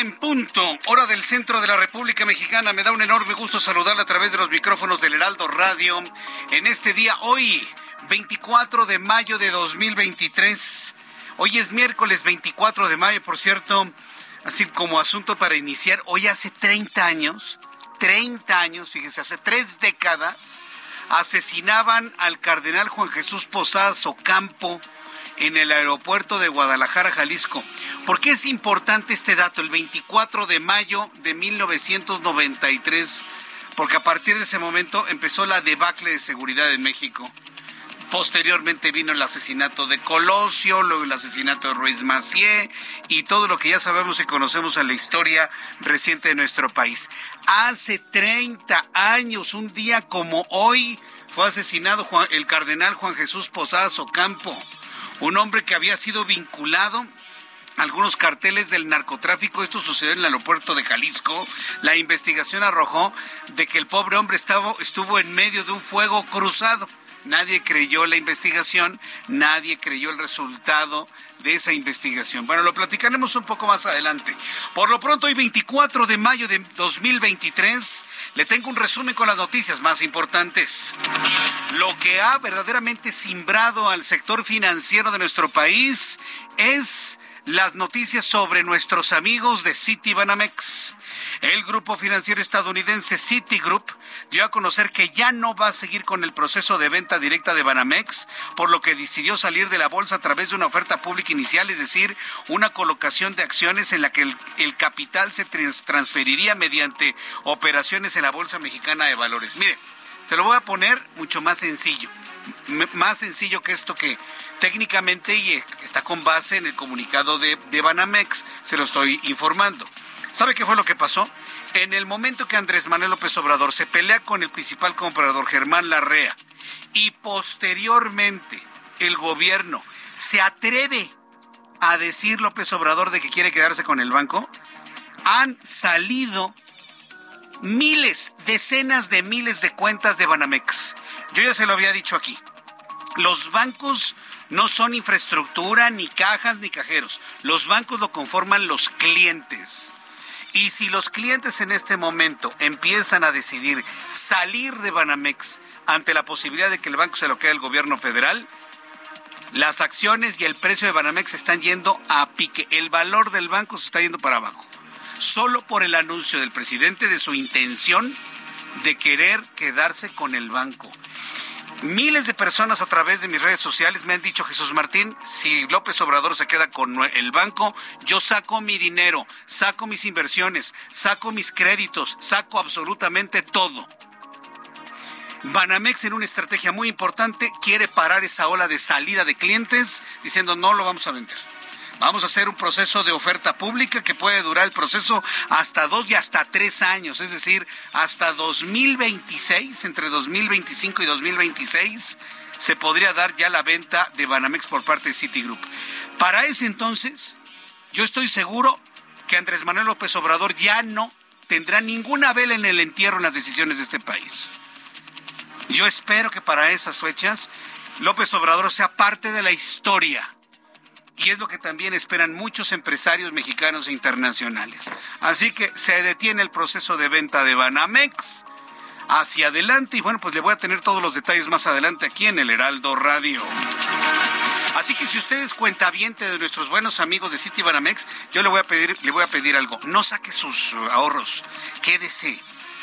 En punto, hora del centro de la República Mexicana. Me da un enorme gusto saludarle a través de los micrófonos del Heraldo Radio en este día, hoy, 24 de mayo de 2023. Hoy es miércoles 24 de mayo, por cierto, así como asunto para iniciar. Hoy hace 30 años, 30 años, fíjense, hace tres décadas, asesinaban al cardenal Juan Jesús Posadas Ocampo en el aeropuerto de Guadalajara, Jalisco. ¿Por qué es importante este dato? El 24 de mayo de 1993, porque a partir de ese momento empezó la debacle de seguridad en México. Posteriormente vino el asesinato de Colosio, luego el asesinato de Ruiz Macié y todo lo que ya sabemos y conocemos en la historia reciente de nuestro país. Hace 30 años, un día como hoy, fue asesinado Juan- el cardenal Juan Jesús Posadas Ocampo un hombre que había sido vinculado a algunos carteles del narcotráfico. Esto sucedió en el aeropuerto de Jalisco. La investigación arrojó de que el pobre hombre estaba, estuvo en medio de un fuego cruzado. Nadie creyó la investigación, nadie creyó el resultado de esa investigación. Bueno, lo platicaremos un poco más adelante. Por lo pronto, hoy 24 de mayo de 2023, le tengo un resumen con las noticias más importantes. Lo que ha verdaderamente simbrado al sector financiero de nuestro país es las noticias sobre nuestros amigos de Citibanamex. El grupo financiero estadounidense Citigroup dio a conocer que ya no va a seguir con el proceso de venta directa de Banamex, por lo que decidió salir de la bolsa a través de una oferta pública inicial, es decir, una colocación de acciones en la que el, capital se trans- transferiría mediante operaciones en la Bolsa Mexicana de Valores. Mire, se lo voy a poner mucho más sencillo. Más sencillo que esto que técnicamente y eh, está con base en el comunicado de, de Banamex, se lo estoy informando. ¿Sabe qué fue lo que pasó? En el momento que Andrés Manuel López Obrador se pelea con el principal comprador, Germán Larrea, y posteriormente el gobierno se atreve a decir López Obrador de que quiere quedarse con el banco, han salido miles, decenas de miles de cuentas de Banamex. Yo ya se lo había dicho aquí. Los bancos no son infraestructura, ni cajas, ni cajeros. Los bancos lo conforman los clientes. Y si los clientes en este momento empiezan a decidir salir de Banamex ante la posibilidad de que el banco se lo quede al gobierno federal, las acciones y el precio de Banamex están yendo a pique. El valor del banco se está yendo para abajo. Solo por el anuncio del presidente de su intención de querer quedarse con el banco. Miles de personas a través de mis redes sociales me han dicho, Jesús Martín, si López Obrador se queda con el banco, yo saco mi dinero, saco mis inversiones, saco mis créditos, saco absolutamente todo. Banamex en una estrategia muy importante quiere parar esa ola de salida de clientes diciendo no lo vamos a vender. Vamos a hacer un proceso de oferta pública que puede durar el proceso hasta dos y hasta tres años, es decir, hasta 2026, entre 2025 y 2026, se podría dar ya la venta de Banamex por parte de Citigroup. Para ese entonces, yo estoy seguro que Andrés Manuel López Obrador ya no tendrá ninguna vela en el entierro en las decisiones de este país. Yo espero que para esas fechas López Obrador sea parte de la historia. Y es lo que también esperan muchos empresarios mexicanos e internacionales. Así que se detiene el proceso de venta de Banamex hacia adelante. Y bueno, pues le voy a tener todos los detalles más adelante aquí en el Heraldo Radio. Así que si usted es cuentaviente de nuestros buenos amigos de City Banamex, yo le voy a pedir, le voy a pedir algo. No saque sus ahorros, quédese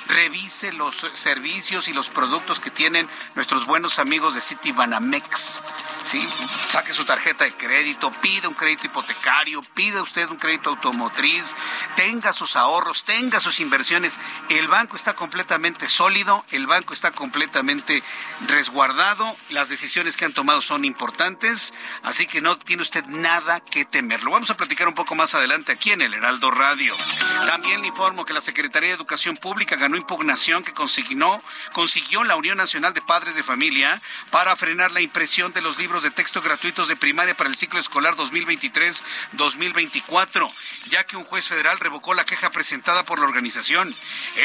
revise los servicios y los productos que tienen nuestros buenos amigos de City Banamex. ¿sí? Saque su tarjeta de crédito, pida un crédito hipotecario, pida usted un crédito automotriz, tenga sus ahorros, tenga sus inversiones. El banco está completamente sólido, el banco está completamente resguardado, las decisiones que han tomado son importantes, así que no tiene usted nada que temer. Lo vamos a platicar un poco más adelante aquí en el Heraldo Radio. También le informo que la Secretaría de Educación Pública ganó impugnación que consiguió, consiguió la Unión Nacional de Padres de Familia para frenar la impresión de los libros de texto gratuitos de primaria para el ciclo escolar 2023-2024, ya que un juez federal revocó la queja presentada por la organización.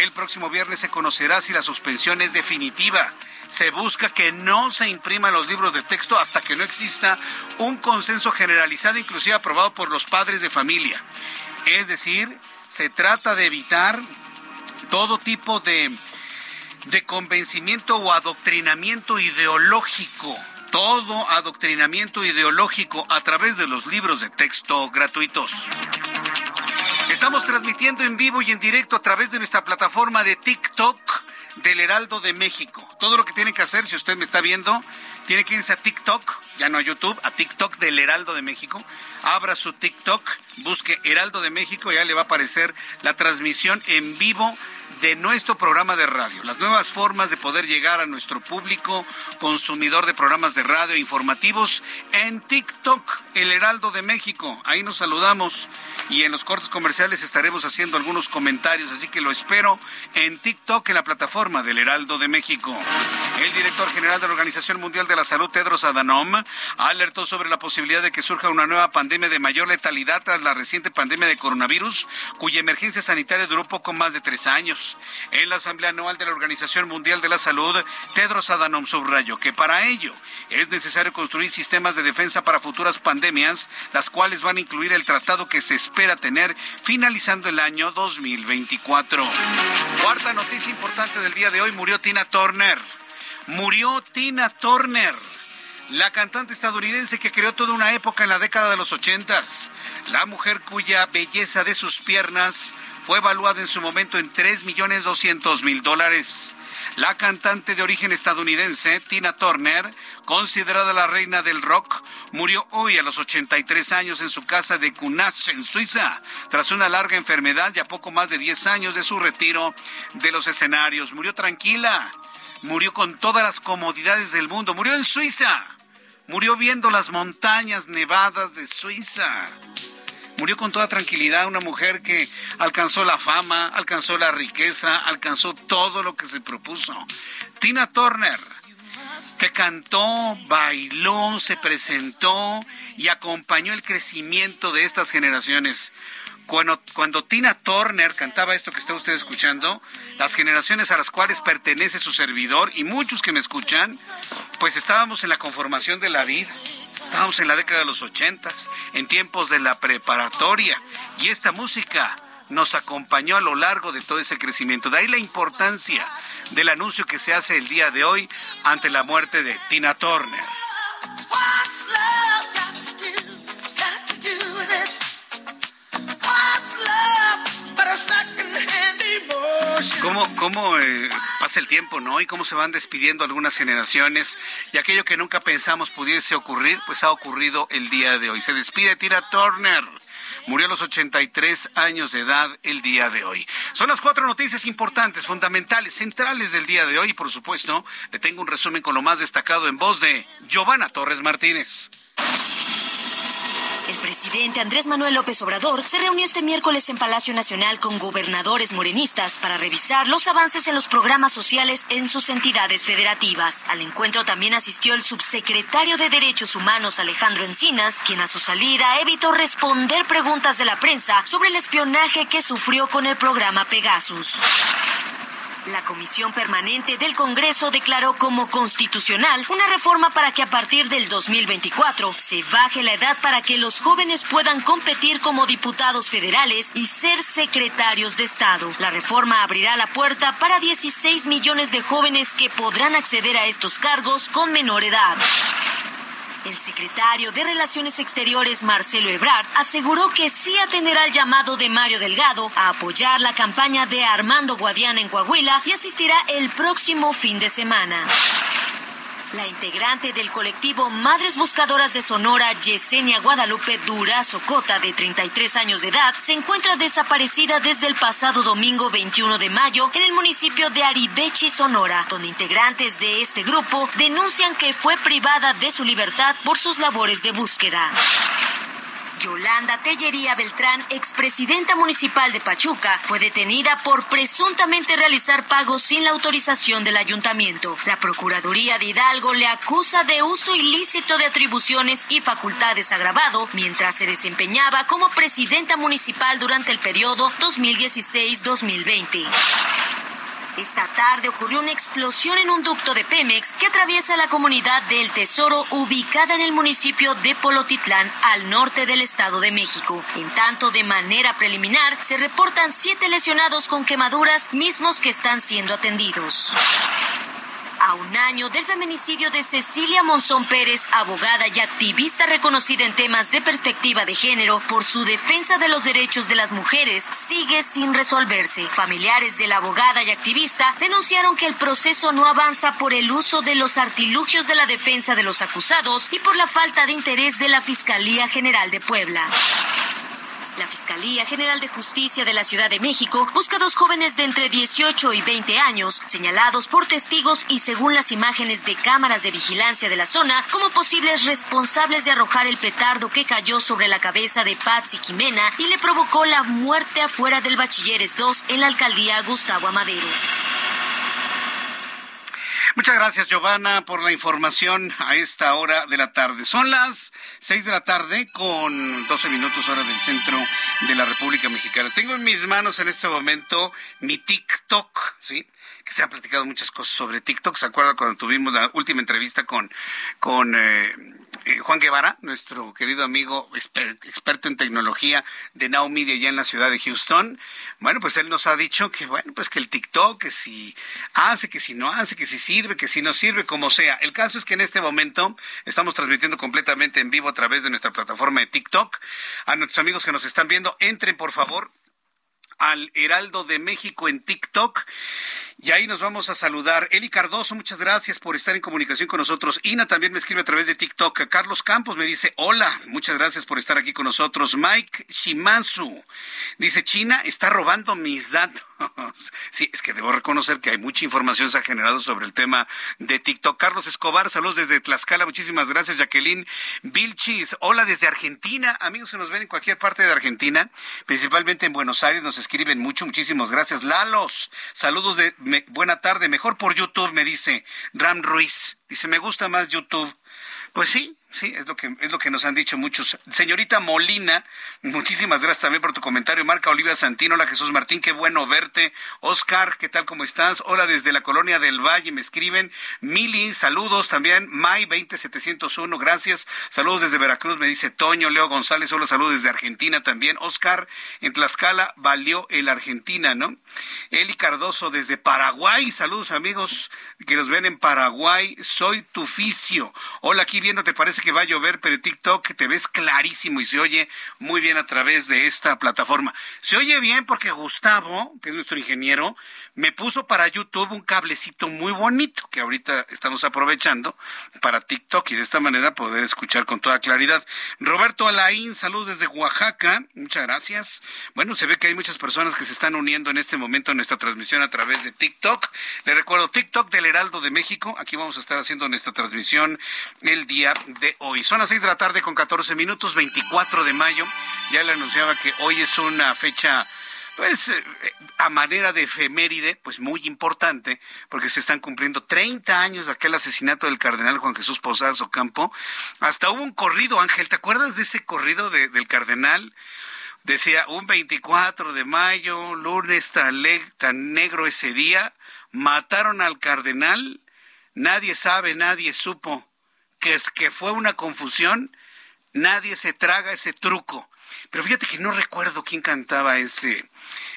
El próximo viernes se conocerá si la suspensión es definitiva se busca que no se impriman los libros de texto hasta que no exista un consenso generalizado, inclusive aprobado por los padres de familia. Es decir, se trata de evitar todo tipo de, de convencimiento o adoctrinamiento ideológico todo adoctrinamiento ideológico a través de los libros de texto gratuitos. Estamos transmitiendo en vivo y en directo a través de nuestra plataforma de TikTok del Heraldo de México. Todo lo que tiene que hacer, si usted me está viendo, tiene que irse a TikTok, ya no a YouTube, a TikTok del Heraldo de México. Abra su TikTok, busque Heraldo de México, ya le va a aparecer la transmisión en vivo de nuestro programa de radio, las nuevas formas de poder llegar a nuestro público consumidor de programas de radio informativos en TikTok, El Heraldo de México. Ahí nos saludamos y en los cortes comerciales estaremos haciendo algunos comentarios, así que lo espero en TikTok, en la plataforma del Heraldo de México. El director general de la Organización Mundial de la Salud, Tedros Adhanom, alertó sobre la posibilidad de que surja una nueva pandemia de mayor letalidad tras la reciente pandemia de coronavirus, cuya emergencia sanitaria duró poco más de tres años. En la Asamblea Anual de la Organización Mundial de la Salud, Tedros Adhanom subrayó que para ello es necesario construir sistemas de defensa para futuras pandemias, las cuales van a incluir el tratado que se espera tener finalizando el año 2024. Cuarta noticia importante del día de hoy, murió Tina Turner. Murió Tina Turner la cantante estadounidense que creó toda una época en la década de los ochentas, la mujer cuya belleza de sus piernas fue evaluada en su momento en 3 millones 200 mil dólares. La cantante de origen estadounidense, Tina Turner, considerada la reina del rock, murió hoy a los 83 años en su casa de Kunach, en Suiza, tras una larga enfermedad y a poco más de 10 años de su retiro de los escenarios. Murió tranquila, murió con todas las comodidades del mundo, murió en Suiza, murió viendo las montañas nevadas de Suiza. Murió con toda tranquilidad una mujer que alcanzó la fama, alcanzó la riqueza, alcanzó todo lo que se propuso. Tina Turner, que cantó, bailó, se presentó y acompañó el crecimiento de estas generaciones. Cuando, cuando, Tina Turner cantaba esto que está usted escuchando, las generaciones a las cuales pertenece su servidor y muchos que me escuchan, pues estábamos en la conformación de la vida. Estábamos en la década de los ochentas, en tiempos de la preparatoria, y esta música nos acompañó a lo largo de todo ese crecimiento. De ahí la importancia del anuncio que se hace el día de hoy ante la muerte de Tina Turner. ¿Cómo, cómo eh, pasa el tiempo, no? Y cómo se van despidiendo algunas generaciones. Y aquello que nunca pensamos pudiese ocurrir, pues ha ocurrido el día de hoy. Se despide Tira Turner. Murió a los 83 años de edad el día de hoy. Son las cuatro noticias importantes, fundamentales, centrales del día de hoy. Y por supuesto, le tengo un resumen con lo más destacado en voz de Giovanna Torres Martínez. El presidente Andrés Manuel López Obrador se reunió este miércoles en Palacio Nacional con gobernadores morenistas para revisar los avances en los programas sociales en sus entidades federativas. Al encuentro también asistió el subsecretario de Derechos Humanos Alejandro Encinas, quien a su salida evitó responder preguntas de la prensa sobre el espionaje que sufrió con el programa Pegasus. La Comisión Permanente del Congreso declaró como constitucional una reforma para que a partir del 2024 se baje la edad para que los jóvenes puedan competir como diputados federales y ser secretarios de Estado. La reforma abrirá la puerta para 16 millones de jóvenes que podrán acceder a estos cargos con menor edad. El secretario de Relaciones Exteriores, Marcelo Ebrard, aseguró que sí atenderá el llamado de Mario Delgado a apoyar la campaña de Armando Guadiana en Coahuila y asistirá el próximo fin de semana. La integrante del colectivo Madres Buscadoras de Sonora, Yesenia Guadalupe Durazo Cota, de 33 años de edad, se encuentra desaparecida desde el pasado domingo 21 de mayo en el municipio de Aribechi, Sonora, donde integrantes de este grupo denuncian que fue privada de su libertad por sus labores de búsqueda. Yolanda Tellería Beltrán, expresidenta municipal de Pachuca, fue detenida por presuntamente realizar pagos sin la autorización del ayuntamiento. La Procuraduría de Hidalgo le acusa de uso ilícito de atribuciones y facultades agravado mientras se desempeñaba como presidenta municipal durante el periodo 2016-2020. Esta tarde ocurrió una explosión en un ducto de Pemex que atraviesa la comunidad del Tesoro ubicada en el municipio de Polotitlán al norte del Estado de México. En tanto, de manera preliminar, se reportan siete lesionados con quemaduras mismos que están siendo atendidos a un año del feminicidio de Cecilia Monzón Pérez, abogada y activista reconocida en temas de perspectiva de género por su defensa de los derechos de las mujeres, sigue sin resolverse. Familiares de la abogada y activista denunciaron que el proceso no avanza por el uso de los artilugios de la defensa de los acusados y por la falta de interés de la Fiscalía General de Puebla. La Fiscalía General de Justicia de la Ciudad de México busca dos jóvenes de entre 18 y 20 años, señalados por testigos y según las imágenes de cámaras de vigilancia de la zona, como posibles responsables de arrojar el petardo que cayó sobre la cabeza de Patsy Jimena y le provocó la muerte afuera del Bachilleres 2 en la alcaldía Gustavo Amadero. Muchas gracias, Giovanna, por la información a esta hora de la tarde. Son las seis de la tarde con 12 minutos hora del centro de la República Mexicana. Tengo en mis manos en este momento mi TikTok, ¿sí? Que se han platicado muchas cosas sobre TikTok. ¿Se acuerda cuando tuvimos la última entrevista con, con eh, eh, Juan Guevara, nuestro querido amigo experto en tecnología de Now Media allá en la ciudad de Houston. Bueno, pues él nos ha dicho que, bueno, pues que el TikTok, que si hace, que si no hace, que si sirve, que si no sirve, como sea. El caso es que en este momento estamos transmitiendo completamente en vivo a través de nuestra plataforma de TikTok. A nuestros amigos que nos están viendo, entren por favor al Heraldo de México en TikTok. Y ahí nos vamos a saludar. Eli Cardoso, muchas gracias por estar en comunicación con nosotros. Ina también me escribe a través de TikTok. Carlos Campos me dice, hola, muchas gracias por estar aquí con nosotros. Mike Shimazu dice, China está robando mis datos. Sí, es que debo reconocer que hay mucha información se ha generado sobre el tema de TikTok. Carlos Escobar, saludos desde Tlaxcala, muchísimas gracias. Jacqueline Vilchis, hola desde Argentina. Amigos que nos ven en cualquier parte de Argentina, principalmente en Buenos Aires, nos escriben mucho, muchísimas gracias. Lalos, saludos de buena tarde, mejor por YouTube, me dice Ram Ruiz. Dice, me gusta más YouTube. Pues sí, Sí, es lo que es lo que nos han dicho muchos. Señorita Molina, muchísimas gracias también por tu comentario. Marca Olivia Santino, hola Jesús Martín, qué bueno verte. Oscar, ¿qué tal cómo estás? Hola desde la colonia del Valle, me escriben. Mili, saludos también. May 20701, gracias. Saludos desde Veracruz, me dice Toño, Leo González, hola, saludos desde Argentina también. Oscar, en Tlaxcala valió el Argentina, ¿no? Eli Cardoso desde Paraguay, saludos amigos que nos ven en Paraguay, soy tu. Hola, aquí viendo, ¿te parece que va a llover, pero TikTok te ves clarísimo y se oye muy bien a través de esta plataforma. Se oye bien porque Gustavo, que es nuestro ingeniero, me puso para YouTube un cablecito muy bonito que ahorita estamos aprovechando para TikTok y de esta manera poder escuchar con toda claridad. Roberto Alain, saludos desde Oaxaca, muchas gracias. Bueno, se ve que hay muchas personas que se están uniendo en este momento a nuestra transmisión a través de TikTok. Le recuerdo TikTok del Heraldo de México. Aquí vamos a estar haciendo nuestra transmisión el día de hoy. Son las seis de la tarde con 14 minutos, 24 de mayo. Ya le anunciaba que hoy es una fecha pues eh, a manera de efeméride, pues muy importante, porque se están cumpliendo 30 años de aquel asesinato del cardenal Juan Jesús Posadas Ocampo. Hasta hubo un corrido, Ángel, ¿te acuerdas de ese corrido del cardenal? Decía, un 24 de mayo, lunes tan, tan negro ese día, mataron al cardenal, nadie sabe, nadie supo, que es que fue una confusión, nadie se traga ese truco. Pero fíjate que no recuerdo quién cantaba ese,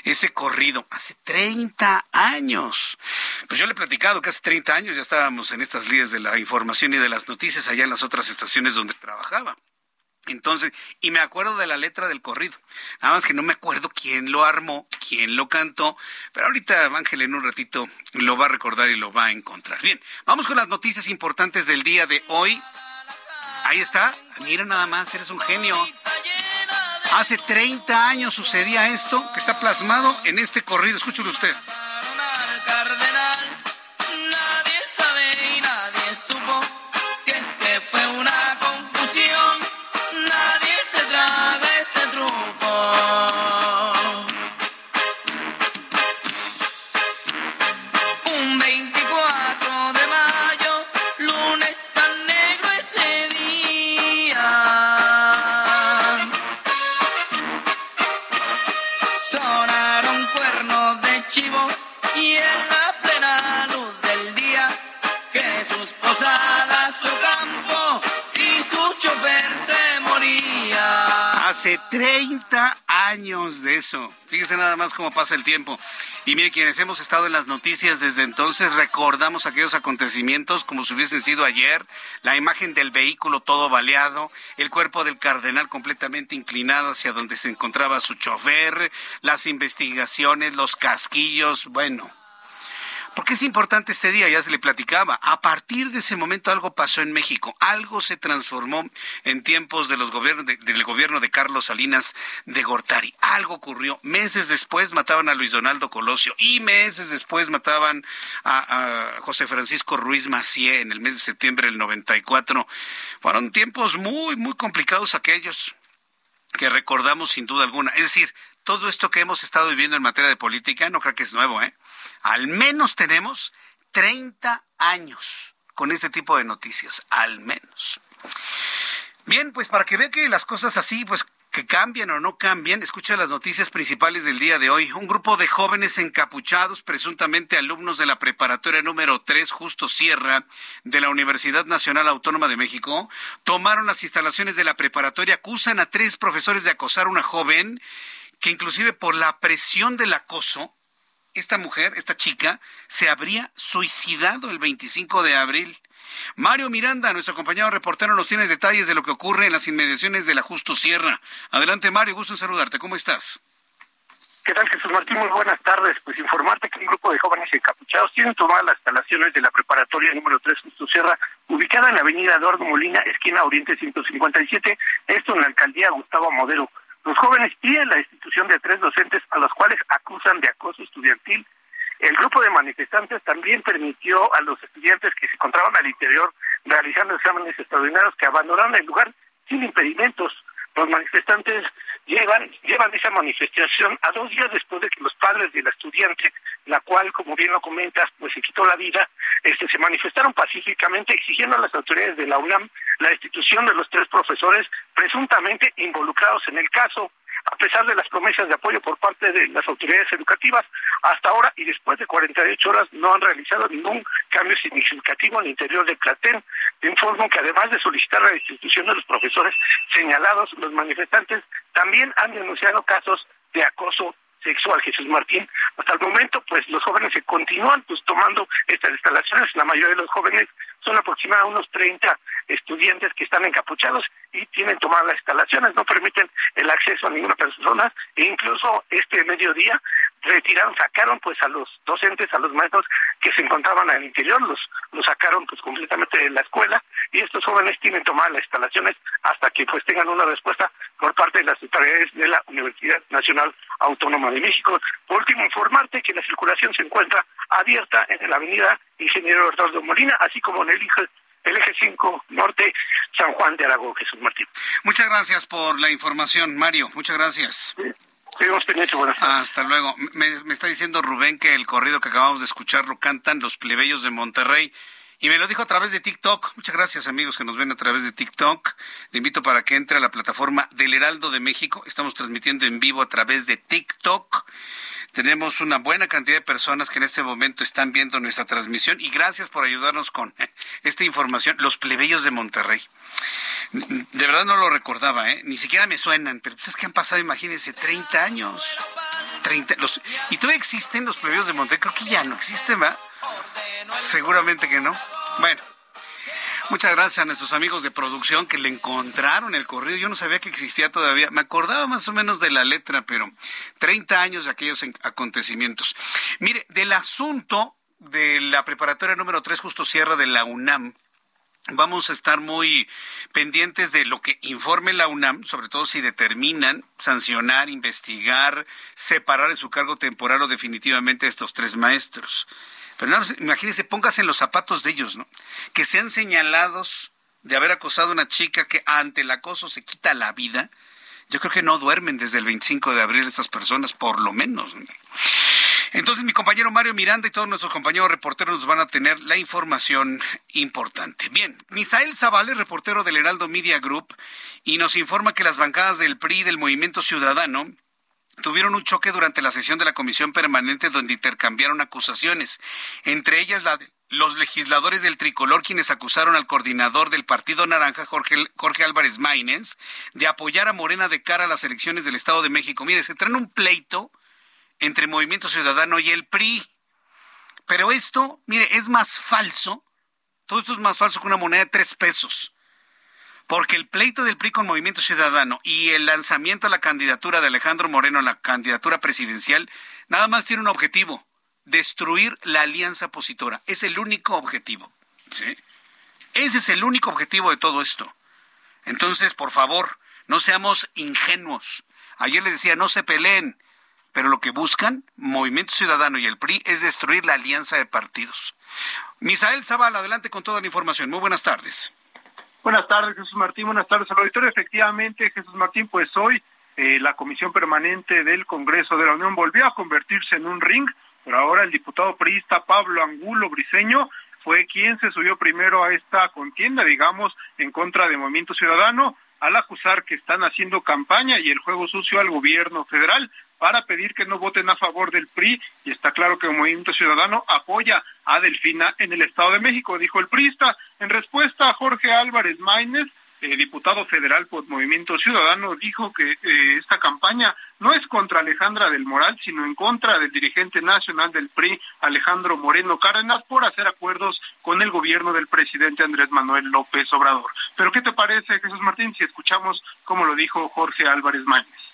ese corrido hace 30 años. Pues yo le he platicado que hace 30 años ya estábamos en estas líneas de la información y de las noticias allá en las otras estaciones donde trabajaba. Entonces, y me acuerdo de la letra del corrido. Nada más que no me acuerdo quién lo armó, quién lo cantó, pero ahorita Ángel en un ratito lo va a recordar y lo va a encontrar. Bien, vamos con las noticias importantes del día de hoy. Ahí está, mira nada más, eres un genio. Hace 30 años sucedía esto que está plasmado en este corrido. Escúchelo usted. 30 años de eso. Fíjese nada más cómo pasa el tiempo. Y mire, quienes hemos estado en las noticias desde entonces, recordamos aquellos acontecimientos como si hubiesen sido ayer, la imagen del vehículo todo baleado, el cuerpo del cardenal completamente inclinado hacia donde se encontraba su chofer, las investigaciones, los casquillos, bueno. ¿Por qué es importante este día? Ya se le platicaba. A partir de ese momento algo pasó en México. Algo se transformó en tiempos de los gobiernos de- del gobierno de Carlos Salinas de Gortari. Algo ocurrió. Meses después mataban a Luis Donaldo Colosio y meses después mataban a, a José Francisco Ruiz Macié en el mes de septiembre del 94. Fueron tiempos muy, muy complicados aquellos que recordamos sin duda alguna. Es decir, todo esto que hemos estado viviendo en materia de política no creo que es nuevo, ¿eh? Al menos tenemos 30 años con este tipo de noticias, al menos. Bien, pues para que vea que las cosas así, pues que cambien o no cambien, escucha las noticias principales del día de hoy. Un grupo de jóvenes encapuchados, presuntamente alumnos de la preparatoria número 3, Justo Sierra, de la Universidad Nacional Autónoma de México, tomaron las instalaciones de la preparatoria, acusan a tres profesores de acosar a una joven que inclusive por la presión del acoso, esta mujer, esta chica, se habría suicidado el 25 de abril. Mario Miranda, nuestro compañero reportero, nos tiene detalles de lo que ocurre en las inmediaciones de la Justo Sierra. Adelante, Mario, gusto en saludarte. ¿Cómo estás? ¿Qué tal, Jesús Martín? Muy buenas tardes. Pues informarte que un grupo de jóvenes encapuchados tienen tomadas las instalaciones de la preparatoria número 3 Justo Sierra, ubicada en la avenida Eduardo Molina, esquina Oriente 157, esto en la alcaldía Gustavo Modero. Los jóvenes piden la destitución de tres docentes a los cuales acusan de acoso estudiantil. El grupo de manifestantes también permitió a los estudiantes que se encontraban al interior realizando exámenes extraordinarios que abandonaron el lugar sin impedimentos. Los manifestantes llevan, llevan esa manifestación a dos días después de que los padres de la estudiante, la cual, como bien lo comentas, pues se quitó la vida, este, se manifestaron pacíficamente exigiendo a las autoridades de la UNAM la destitución de los tres profesores presuntamente involucrados en el caso. A pesar de las promesas de apoyo por parte de las autoridades educativas, hasta ahora y después de 48 horas no han realizado ningún cambio significativo el interior del Platén. Te informo que además de solicitar la destitución de los profesores señalados, los manifestantes también han denunciado casos de acoso sexual, Jesús Martín. Hasta el momento, pues los jóvenes se continúan pues tomando estas instalaciones. La mayoría de los jóvenes son aproximadamente unos 30 estudiantes que están encapuchados y tienen tomadas las instalaciones, no permiten el acceso a ninguna persona e incluso este mediodía retiraron, sacaron pues a los docentes, a los maestros que se encontraban al interior, los, los sacaron pues completamente de la escuela y estos jóvenes tienen tomadas las instalaciones hasta que pues tengan una respuesta por parte de las autoridades de la Universidad Nacional Autónoma de México. Por último, informarte que la circulación se encuentra abierta en la avenida Ingeniero Eduardo Molina, así como en el eje, el eje 5 norte San Juan de Aragón, Jesús Martín. Muchas gracias por la información, Mario. Muchas gracias. Hasta luego. Me, me está diciendo Rubén que el corrido que acabamos de escuchar lo cantan los plebeyos de Monterrey. Y me lo dijo a través de TikTok. Muchas gracias amigos que nos ven a través de TikTok. Le invito para que entre a la plataforma del Heraldo de México. Estamos transmitiendo en vivo a través de TikTok. Tenemos una buena cantidad de personas que en este momento están viendo nuestra transmisión y gracias por ayudarnos con esta información. Los plebeyos de Monterrey. De verdad no lo recordaba, ¿eh? Ni siquiera me suenan, pero es que han pasado, imagínense, 30 años. 30, los, ¿Y todavía existen los plebeyos de Monterrey? Creo que ya no existen, ¿va? Seguramente que no. Bueno, Muchas gracias a nuestros amigos de producción que le encontraron el corrido. Yo no sabía que existía todavía. Me acordaba más o menos de la letra, pero 30 años de aquellos acontecimientos. Mire, del asunto de la preparatoria número 3 Justo Sierra de la UNAM, Vamos a estar muy pendientes de lo que informe la UNAM, sobre todo si determinan sancionar, investigar, separar de su cargo temporal o definitivamente a estos tres maestros. Pero no, imagínense, póngase en los zapatos de ellos, ¿no? Que sean señalados de haber acosado a una chica que ante el acoso se quita la vida. Yo creo que no duermen desde el 25 de abril estas personas, por lo menos. Entonces mi compañero Mario Miranda y todos nuestros compañeros reporteros nos van a tener la información importante. Bien, Misael Zavala, reportero del Heraldo Media Group, y nos informa que las bancadas del PRI del Movimiento Ciudadano tuvieron un choque durante la sesión de la comisión permanente donde intercambiaron acusaciones, entre ellas la de los legisladores del tricolor quienes acusaron al coordinador del Partido Naranja, Jorge, Álvarez Maínez, de apoyar a Morena de cara a las elecciones del Estado de México. Mire, se traen un pleito entre Movimiento Ciudadano y el PRI. Pero esto, mire, es más falso, todo esto es más falso que una moneda de tres pesos. Porque el pleito del PRI con Movimiento Ciudadano y el lanzamiento a la candidatura de Alejandro Moreno a la candidatura presidencial nada más tiene un objetivo, destruir la alianza opositora. Es el único objetivo. Ese es el único objetivo de todo esto. Entonces, por favor, no seamos ingenuos. Ayer les decía, no se peleen, pero lo que buscan Movimiento Ciudadano y el PRI es destruir la alianza de partidos. Misael Zavala, adelante con toda la información. Muy buenas tardes. Buenas tardes, Jesús Martín. Buenas tardes al auditorio. Efectivamente, Jesús Martín, pues hoy eh, la Comisión Permanente del Congreso de la Unión volvió a convertirse en un ring, pero ahora el diputado priista Pablo Angulo Briceño fue quien se subió primero a esta contienda, digamos, en contra de Movimiento Ciudadano, al acusar que están haciendo campaña y el juego sucio al gobierno federal para pedir que no voten a favor del PRI y está claro que el Movimiento Ciudadano apoya a Delfina en el Estado de México, dijo el priista. En respuesta Jorge Álvarez Maínez, eh, diputado federal por Movimiento Ciudadano, dijo que eh, esta campaña no es contra Alejandra del Moral, sino en contra del dirigente nacional del PRI, Alejandro Moreno Cárdenas, por hacer acuerdos con el gobierno del presidente Andrés Manuel López Obrador. Pero ¿qué te parece, Jesús Martín, si escuchamos cómo lo dijo Jorge Álvarez Maínez?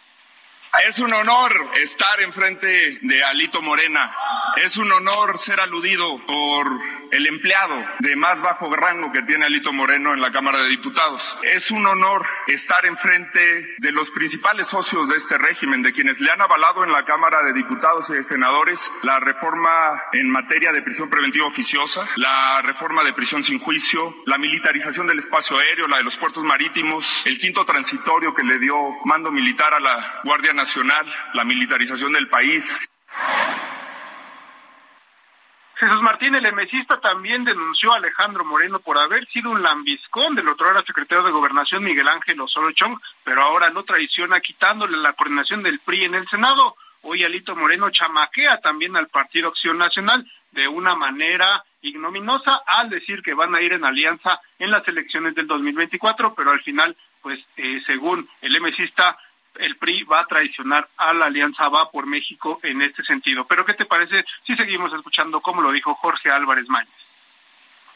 Es un honor estar enfrente de Alito Morena. Es un honor ser aludido por el empleado de más bajo rango que tiene Alito Moreno en la Cámara de Diputados. Es un honor estar enfrente de los principales socios de este régimen, de quienes le han avalado en la Cámara de Diputados y de Senadores la reforma en materia de prisión preventiva oficiosa, la reforma de prisión sin juicio, la militarización del espacio aéreo, la de los puertos marítimos, el quinto transitorio que le dio mando militar a la Guardia Nacional, la militarización del país. Jesús Martín, el emesista, también denunció a Alejandro Moreno por haber sido un lambiscón del otro era secretario de Gobernación Miguel Ángel Osorio Chong, pero ahora lo traiciona quitándole la coordinación del PRI en el Senado. Hoy Alito Moreno chamaquea también al Partido Acción Nacional de una manera ignominosa al decir que van a ir en alianza en las elecciones del 2024, pero al final, pues eh, según el emesista, el PRI va a traicionar a la Alianza Va por México en este sentido. Pero ¿qué te parece si seguimos escuchando cómo lo dijo Jorge Álvarez Mañez?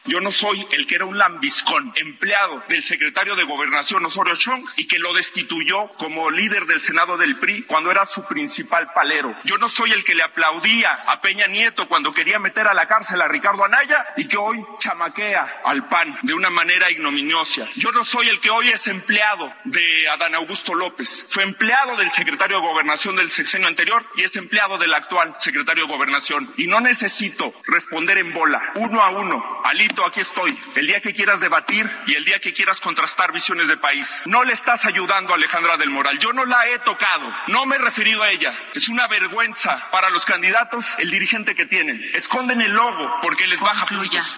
Yo no soy el que era un lambiscón, empleado del secretario de Gobernación Osorio Chong y que lo destituyó como líder del Senado del PRI cuando era su principal palero. Yo no soy el que le aplaudía a Peña Nieto cuando quería meter a la cárcel a Ricardo Anaya y que hoy chamaquea al PAN de una manera ignominiosa. Yo no soy el que hoy es empleado de Adán Augusto López. Fue empleado del secretario de Gobernación del sexenio anterior y es empleado del actual secretario de Gobernación. Y no necesito responder en bola, uno a uno, al aquí estoy. El día que quieras debatir y el día que quieras contrastar visiones de país. No le estás ayudando a Alejandra del Moral. Yo no la he tocado. No me he referido a ella. Es una vergüenza para los candidatos el dirigente que tienen. Esconden el logo porque les baja puntos.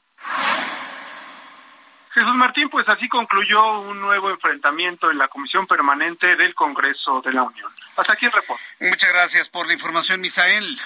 Jesús Martín, pues así concluyó un nuevo enfrentamiento en la Comisión Permanente del Congreso de la Unión. Hasta aquí el reporte. Muchas gracias por la información, Misael.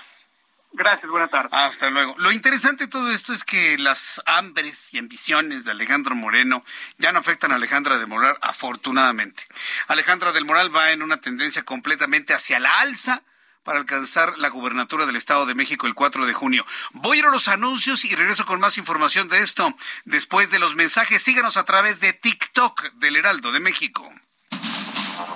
Gracias, buenas tardes. Hasta luego. Lo interesante de todo esto es que las hambres y ambiciones de Alejandro Moreno ya no afectan a Alejandra del Moral, afortunadamente. Alejandra del Moral va en una tendencia completamente hacia la alza para alcanzar la gubernatura del Estado de México el 4 de junio. Voy a ir a los anuncios y regreso con más información de esto después de los mensajes. Síganos a través de TikTok del Heraldo de México.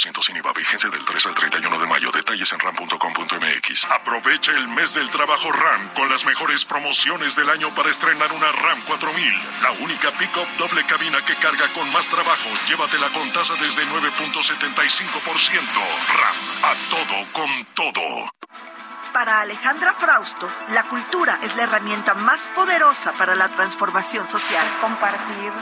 31.1% sin IVA. Vigencia del 3 al 31 de mayo. Detalles en ram.com.mx. Aprovecha el mes del trabajo RAM con las mejores promociones del año para estrenar una RAM 4000. La única pick-up doble cabina que carga con más trabajo. Llévatela con tasa desde 9.75%. RAM. A todo con todo. Para Alejandra Frausto, la cultura es la herramienta más poderosa para la transformación social. Compartir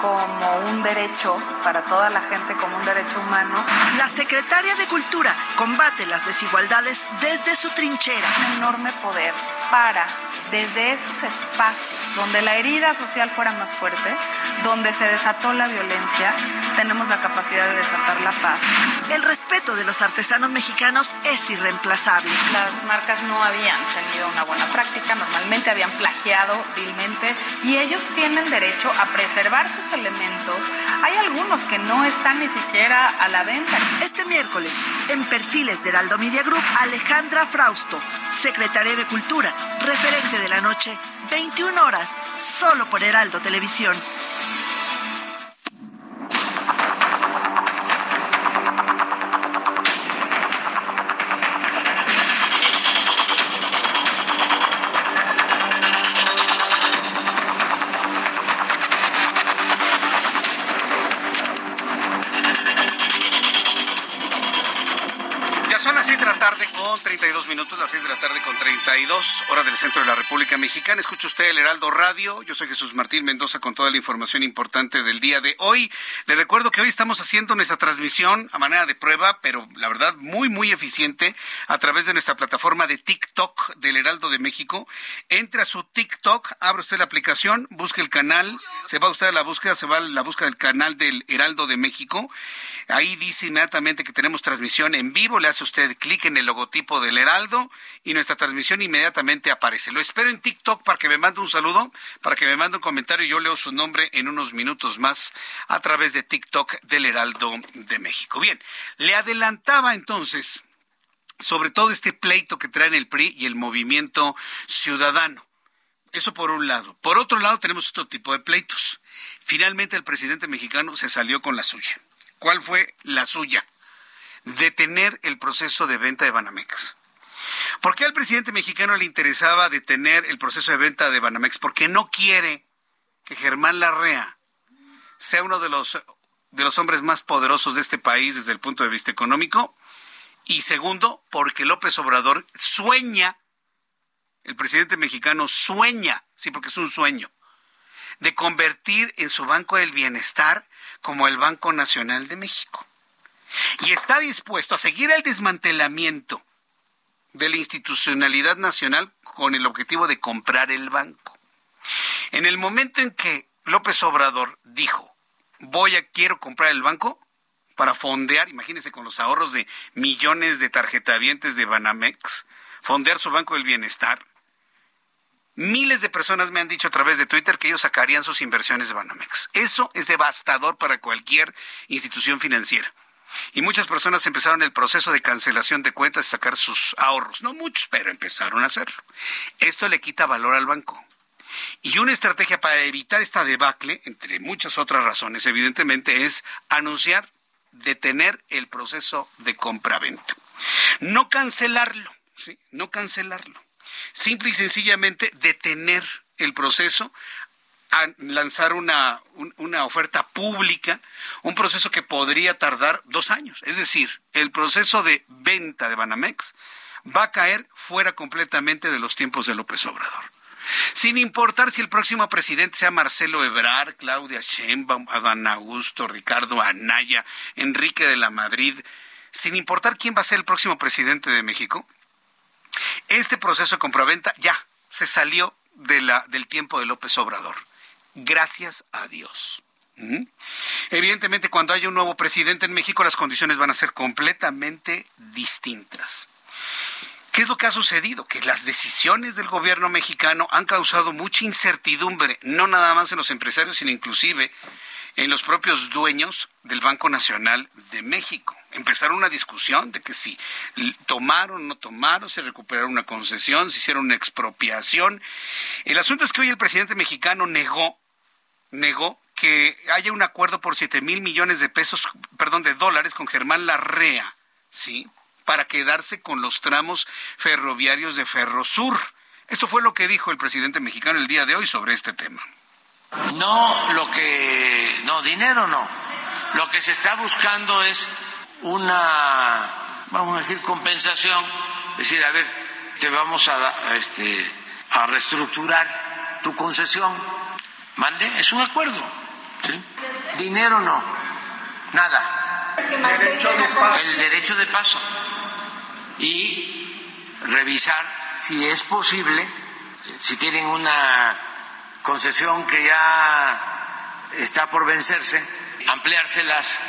como un derecho para toda la gente, como un derecho humano. La secretaria de Cultura combate las desigualdades desde su trinchera. Un enorme poder para, desde esos espacios donde la herida social fuera más fuerte, donde se desató la violencia, tenemos la capacidad de desatar la paz. El respeto de los artesanos mexicanos es irreemplazable. Las marcas no habían tenido una buena práctica, normalmente habían plagiado vilmente y ellos tienen derecho a preservar sus elementos. Hay algunos que no están ni siquiera a la venta. Este miércoles, en Perfiles de Heraldo Media Group, Alejandra Frausto, secretaria de Cultura, referente de la noche, 21 horas, solo por Heraldo Televisión. 32 minutos, las 6 de la tarde con 32, hora del centro de la República Mexicana. Escucha usted el Heraldo Radio. Yo soy Jesús Martín Mendoza con toda la información importante del día de hoy. Le recuerdo que hoy estamos haciendo nuestra transmisión a manera de prueba, pero la verdad muy, muy eficiente a través de nuestra plataforma de TikTok del Heraldo de México. Entre a su TikTok, abre usted la aplicación, busque el canal, se va usted a la búsqueda, se va a la búsqueda del canal del Heraldo de México. Ahí dice inmediatamente que tenemos transmisión en vivo, le hace usted clic en el logotipo del Heraldo y nuestra transmisión inmediatamente aparece. Lo espero en TikTok para que me mande un saludo, para que me mande un comentario yo leo su nombre en unos minutos más a través de TikTok del Heraldo de México. Bien, le adelantaba entonces sobre todo este pleito que traen el PRI y el movimiento ciudadano. Eso por un lado. Por otro lado tenemos otro tipo de pleitos. Finalmente el presidente mexicano se salió con la suya. ¿Cuál fue la suya? Detener el proceso de venta de Banamex. ¿Por qué al presidente mexicano le interesaba detener el proceso de venta de Banamex? Porque no quiere que Germán Larrea sea uno de los, de los hombres más poderosos de este país desde el punto de vista económico. Y segundo, porque López Obrador sueña, el presidente mexicano sueña, sí, porque es un sueño, de convertir en su Banco del Bienestar como el Banco Nacional de México. Y está dispuesto a seguir el desmantelamiento de la institucionalidad nacional con el objetivo de comprar el banco. En el momento en que López Obrador dijo, voy a, quiero comprar el banco para fondear, imagínense con los ahorros de millones de tarjetavientes de Banamex, fondear su Banco del Bienestar, Miles de personas me han dicho a través de Twitter que ellos sacarían sus inversiones de Banamex. Eso es devastador para cualquier institución financiera. Y muchas personas empezaron el proceso de cancelación de cuentas y sacar sus ahorros. No muchos, pero empezaron a hacerlo. Esto le quita valor al banco. Y una estrategia para evitar esta debacle, entre muchas otras razones, evidentemente, es anunciar, detener el proceso de compra-venta. No cancelarlo, ¿sí? No cancelarlo simple y sencillamente detener el proceso lanzar una, una oferta pública, un proceso que podría tardar dos años. Es decir, el proceso de venta de Banamex va a caer fuera completamente de los tiempos de López Obrador. Sin importar si el próximo presidente sea Marcelo Ebrard, Claudia Sheinbaum, Adán Augusto, Ricardo Anaya, Enrique de la Madrid, sin importar quién va a ser el próximo presidente de México, este proceso de compraventa ya se salió de la, del tiempo de López Obrador. Gracias a Dios. Evidentemente, cuando haya un nuevo presidente en México, las condiciones van a ser completamente distintas. ¿Qué es lo que ha sucedido? Que las decisiones del gobierno mexicano han causado mucha incertidumbre, no nada más en los empresarios, sino inclusive en los propios dueños del Banco Nacional de México. Empezaron una discusión de que si tomaron o no tomaron, si recuperaron una concesión, si hicieron una expropiación. El asunto es que hoy el presidente mexicano negó, negó que haya un acuerdo por 7 mil millones de pesos, perdón, de dólares con Germán Larrea, ¿sí? Para quedarse con los tramos ferroviarios de Ferrosur. Esto fue lo que dijo el presidente mexicano el día de hoy sobre este tema. No, lo que, no, dinero no. Lo que se está buscando es una, vamos a decir, compensación. Es decir, a ver, te vamos a, este, a reestructurar tu concesión. Mande, es un acuerdo. Dinero no, nada. El derecho de paso. Y revisar si es posible, si tienen una concesión que ya está por vencerse, ampliárselas.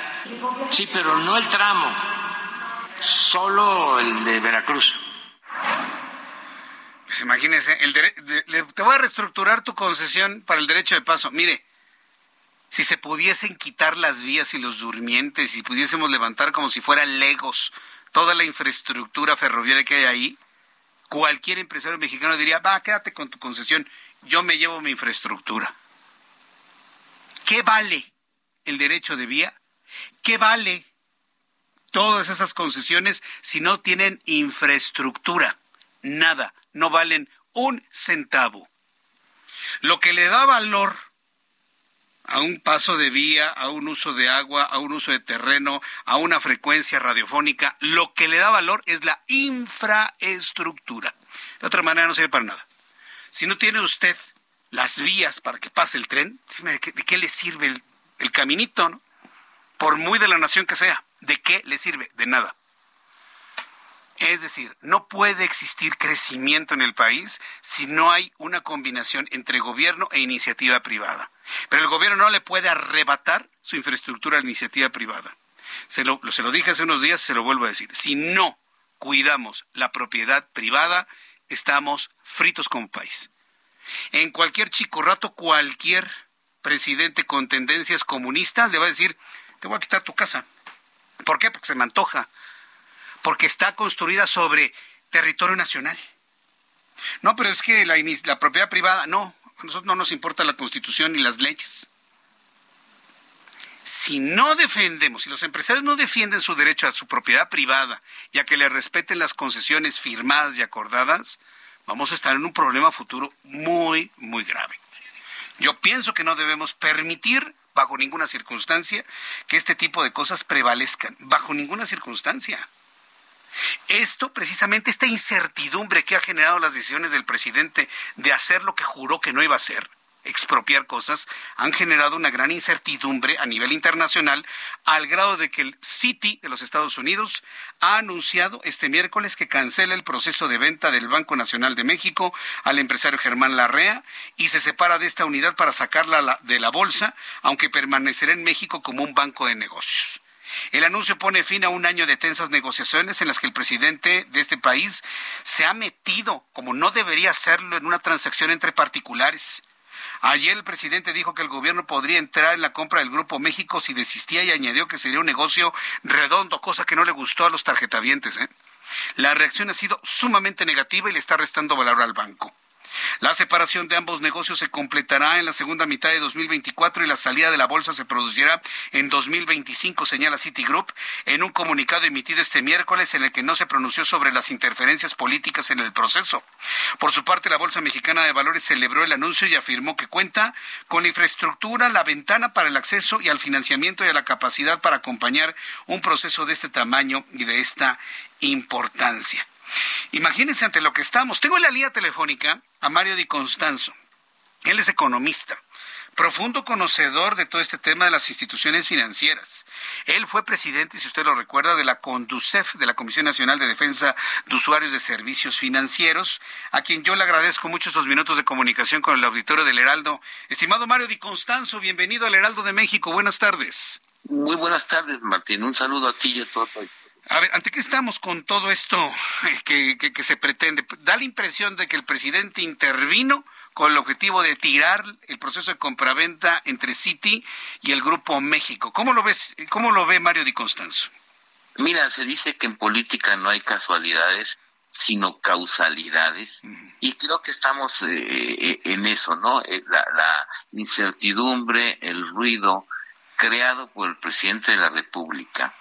Sí, pero no el tramo, solo el de Veracruz. Pues imagínese, el te voy a reestructurar tu concesión para el derecho de paso. Mire, si se pudiesen quitar las vías y los durmientes, si pudiésemos levantar como si fueran legos toda la infraestructura ferroviaria que hay ahí, cualquier empresario mexicano diría, va, quédate con tu concesión, yo me llevo mi infraestructura. ¿Qué vale el derecho de vía? ¿Qué vale todas esas concesiones si no tienen infraestructura? Nada, no valen un centavo. Lo que le da valor a un paso de vía, a un uso de agua, a un uso de terreno, a una frecuencia radiofónica, lo que le da valor es la infraestructura. De otra manera no sirve para nada. Si no tiene usted las vías para que pase el tren, ¿de qué, le sirve el, caminito? Por muy de la nación que sea, ¿de qué le sirve? De nada. Es decir, no puede existir crecimiento en el país si no hay una combinación entre gobierno e iniciativa privada. Pero el gobierno no le puede arrebatar su infraestructura a la iniciativa privada. Se lo, se lo dije hace unos días, se lo vuelvo a decir. Si no cuidamos la propiedad privada, estamos fritos como país. En cualquier chico rato, cualquier presidente con tendencias comunistas le va a decir, te voy a quitar tu casa. ¿Por qué? Porque se me antoja porque está construida sobre territorio nacional. No, pero es que la, la propiedad privada, no, a nosotros no nos importa la constitución ni las leyes. Si no defendemos, si los empresarios no defienden su derecho a su propiedad privada y a que le respeten las concesiones firmadas y acordadas, vamos a estar en un problema futuro muy, muy grave. Yo pienso que no debemos permitir bajo ninguna circunstancia que este tipo de cosas prevalezcan, bajo ninguna circunstancia. Esto, precisamente, esta incertidumbre que ha generado las decisiones del presidente de hacer lo que juró que no iba a hacer, expropiar cosas, han generado una gran incertidumbre a nivel internacional, al grado de que el Citi de los Estados Unidos ha anunciado este miércoles que cancela el proceso de venta del Banco Nacional de México al empresario Germán Larrea y se separa de esta unidad para sacarla de la bolsa, aunque permanecerá en México como un banco de negocios. El anuncio pone fin a un año de tensas negociaciones en las que el presidente de este país se ha metido, como no debería hacerlo, en una transacción entre particulares. Ayer el presidente dijo que el gobierno podría entrar en la compra del Grupo México si desistía y añadió que sería un negocio redondo, cosa que no le gustó a los tarjetavientes. ¿eh? La reacción ha sido sumamente negativa y le está restando valor al banco. La separación de ambos negocios se completará en la segunda mitad de 2024 y la salida de la bolsa se producirá en 2025, señala Citigroup en un comunicado emitido este miércoles en el que no se pronunció sobre las interferencias políticas en el proceso. Por su parte, la Bolsa Mexicana de Valores celebró el anuncio y afirmó que cuenta con la infraestructura, la ventana para el acceso y al financiamiento y a la capacidad para acompañar un proceso de este tamaño y de esta importancia. Imagínense ante lo que estamos. Tengo en la línea telefónica a Mario Di Constanzo. Él es economista profundo conocedor de todo este tema de las instituciones financieras. Él fue presidente, si usted lo recuerda, de la CONDUCEF, de la Comisión Nacional de Defensa de Usuarios de Servicios Financieros, a quien yo le agradezco mucho estos minutos de comunicación con el auditorio del Heraldo. Estimado Mario Di Constanzo, bienvenido al Heraldo de México. Buenas tardes. Muy buenas tardes, Martín. Un saludo a ti y a todo a ver, ¿ante qué estamos con todo esto que, que, se pretende? Da la impresión de que el presidente intervino con el objetivo de tirar el proceso de compraventa entre Citi y el Grupo México. ¿Cómo lo ves? ¿Cómo lo ve Mario Di Constanzo? Mira, se dice que en política no hay casualidades, sino causalidades, y creo que estamos eh, eh, en eso, ¿no? Eh, la, la incertidumbre, el ruido creado por el presidente de la República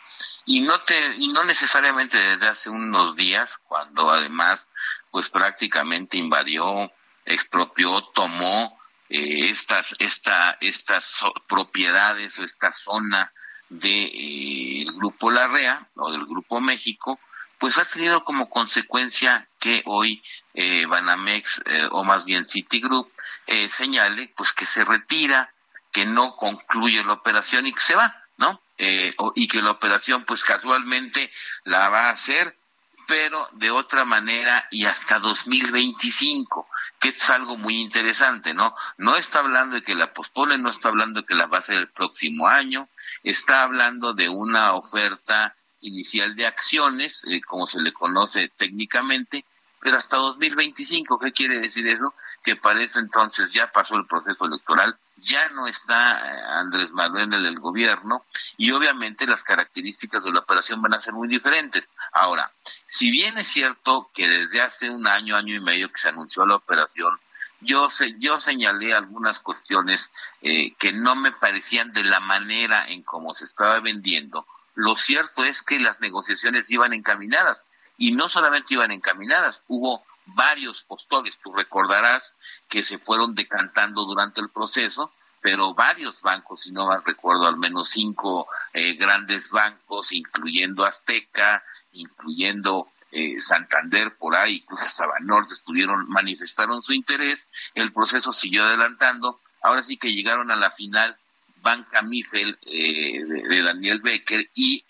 y no te y no necesariamente desde hace unos días cuando además pues prácticamente invadió expropió, tomó eh, estas, esta, estas propiedades o esta zona del de, eh, Grupo Larrea o del Grupo México, pues ha tenido como consecuencia que hoy eh, Banamex o más bien Citigroup señale pues que se retira, que no concluye la operación y que se va, ¿no? y que la operación pues casualmente la va a hacer pero de otra manera y hasta 2025, que es algo muy interesante, ¿no? No está hablando de que la pospone, no está hablando de que la va a hacer el próximo año, está hablando de una oferta inicial de acciones, eh, como se le conoce técnicamente, pero hasta 2025, ¿qué quiere decir eso? Que para eso entonces ya pasó el proceso electoral, ya no está eh, Andrés Manuel en el gobierno y obviamente las características de la operación van a ser muy diferentes. Ahora, si bien es cierto que desde hace un año, año y medio que se anunció la operación, yo, yo señalé algunas cuestiones eh, que no me parecían de la manera en cómo se estaba vendiendo. Lo cierto es que las negociaciones iban encaminadas y no solamente iban encaminadas, hubo varios postores. Tú recordarás que se fueron decantando durante el proceso, pero varios bancos, si no mal recuerdo, al menos cinco eh, grandes bancos, incluyendo Azteca, incluyendo eh, Santander por ahí, hasta Banorte, estuvieron, manifestaron su interés, el proceso siguió adelantando, ahora sí que llegaron a la final Banca Mifel eh, de, Daniel Becker y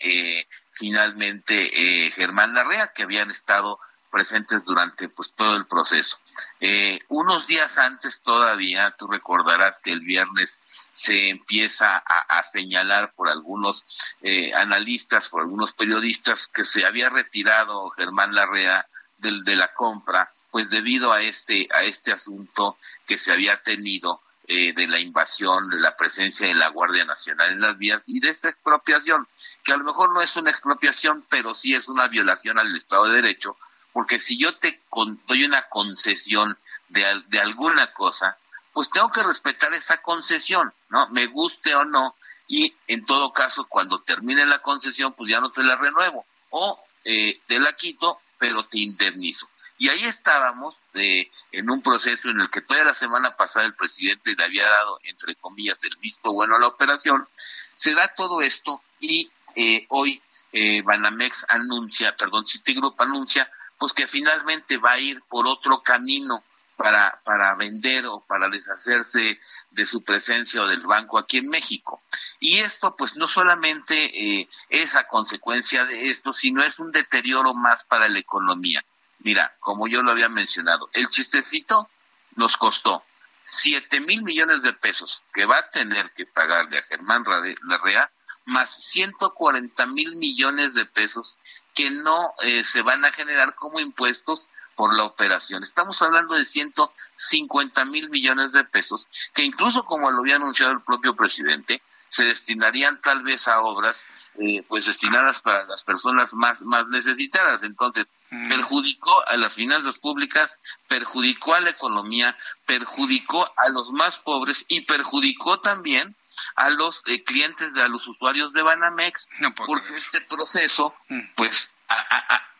finalmente Germán Larrea, que habían estado presentes durante pues todo el proceso. Eh, unos días antes todavía, tú recordarás que el viernes se empieza a, señalar por algunos eh, analistas, por algunos periodistas, que se había retirado Germán Larrea del, de la compra, pues debido a este, a este asunto que se había tenido eh, de la invasión, de la presencia de la Guardia Nacional en las vías y de esta expropiación, que a lo mejor no es una expropiación, pero sí es una violación al Estado de Derecho, porque si yo te doy una concesión de, de alguna cosa, pues tengo que respetar esa concesión, ¿no? Me guste o no, y en todo caso, cuando termine la concesión, pues ya no te la renuevo, o eh, te la quito, pero te indemnizo. Y ahí estábamos eh, en un proceso en el que toda la semana pasada el presidente le había dado, entre comillas, el visto bueno a la operación. Se da todo esto y eh, hoy eh, Banamex anuncia, perdón, Citigroup anuncia pues que finalmente va a ir por otro camino para, para vender o para deshacerse de su presencia o del banco aquí en México. Y esto pues no solamente eh, es a consecuencia de esto, sino es un deterioro más para la economía. Mira, como yo lo había mencionado, el chistecito nos costó siete mil millones de pesos que va a tener que pagarle a Germán Larrea, más 140 mil millones de pesos que no eh, se van a generar como impuestos por la operación. Estamos hablando de 150 mil millones de pesos, que incluso como lo había anunciado el propio presidente, se destinarían tal vez a obras eh, pues destinadas para las personas más, más necesitadas. Entonces. Perjudicó a las finanzas públicas, perjudicó a la economía, perjudicó a los más pobres y perjudicó también a los eh, clientes, de, a los usuarios de Banamex, porque este proceso, mm. pues,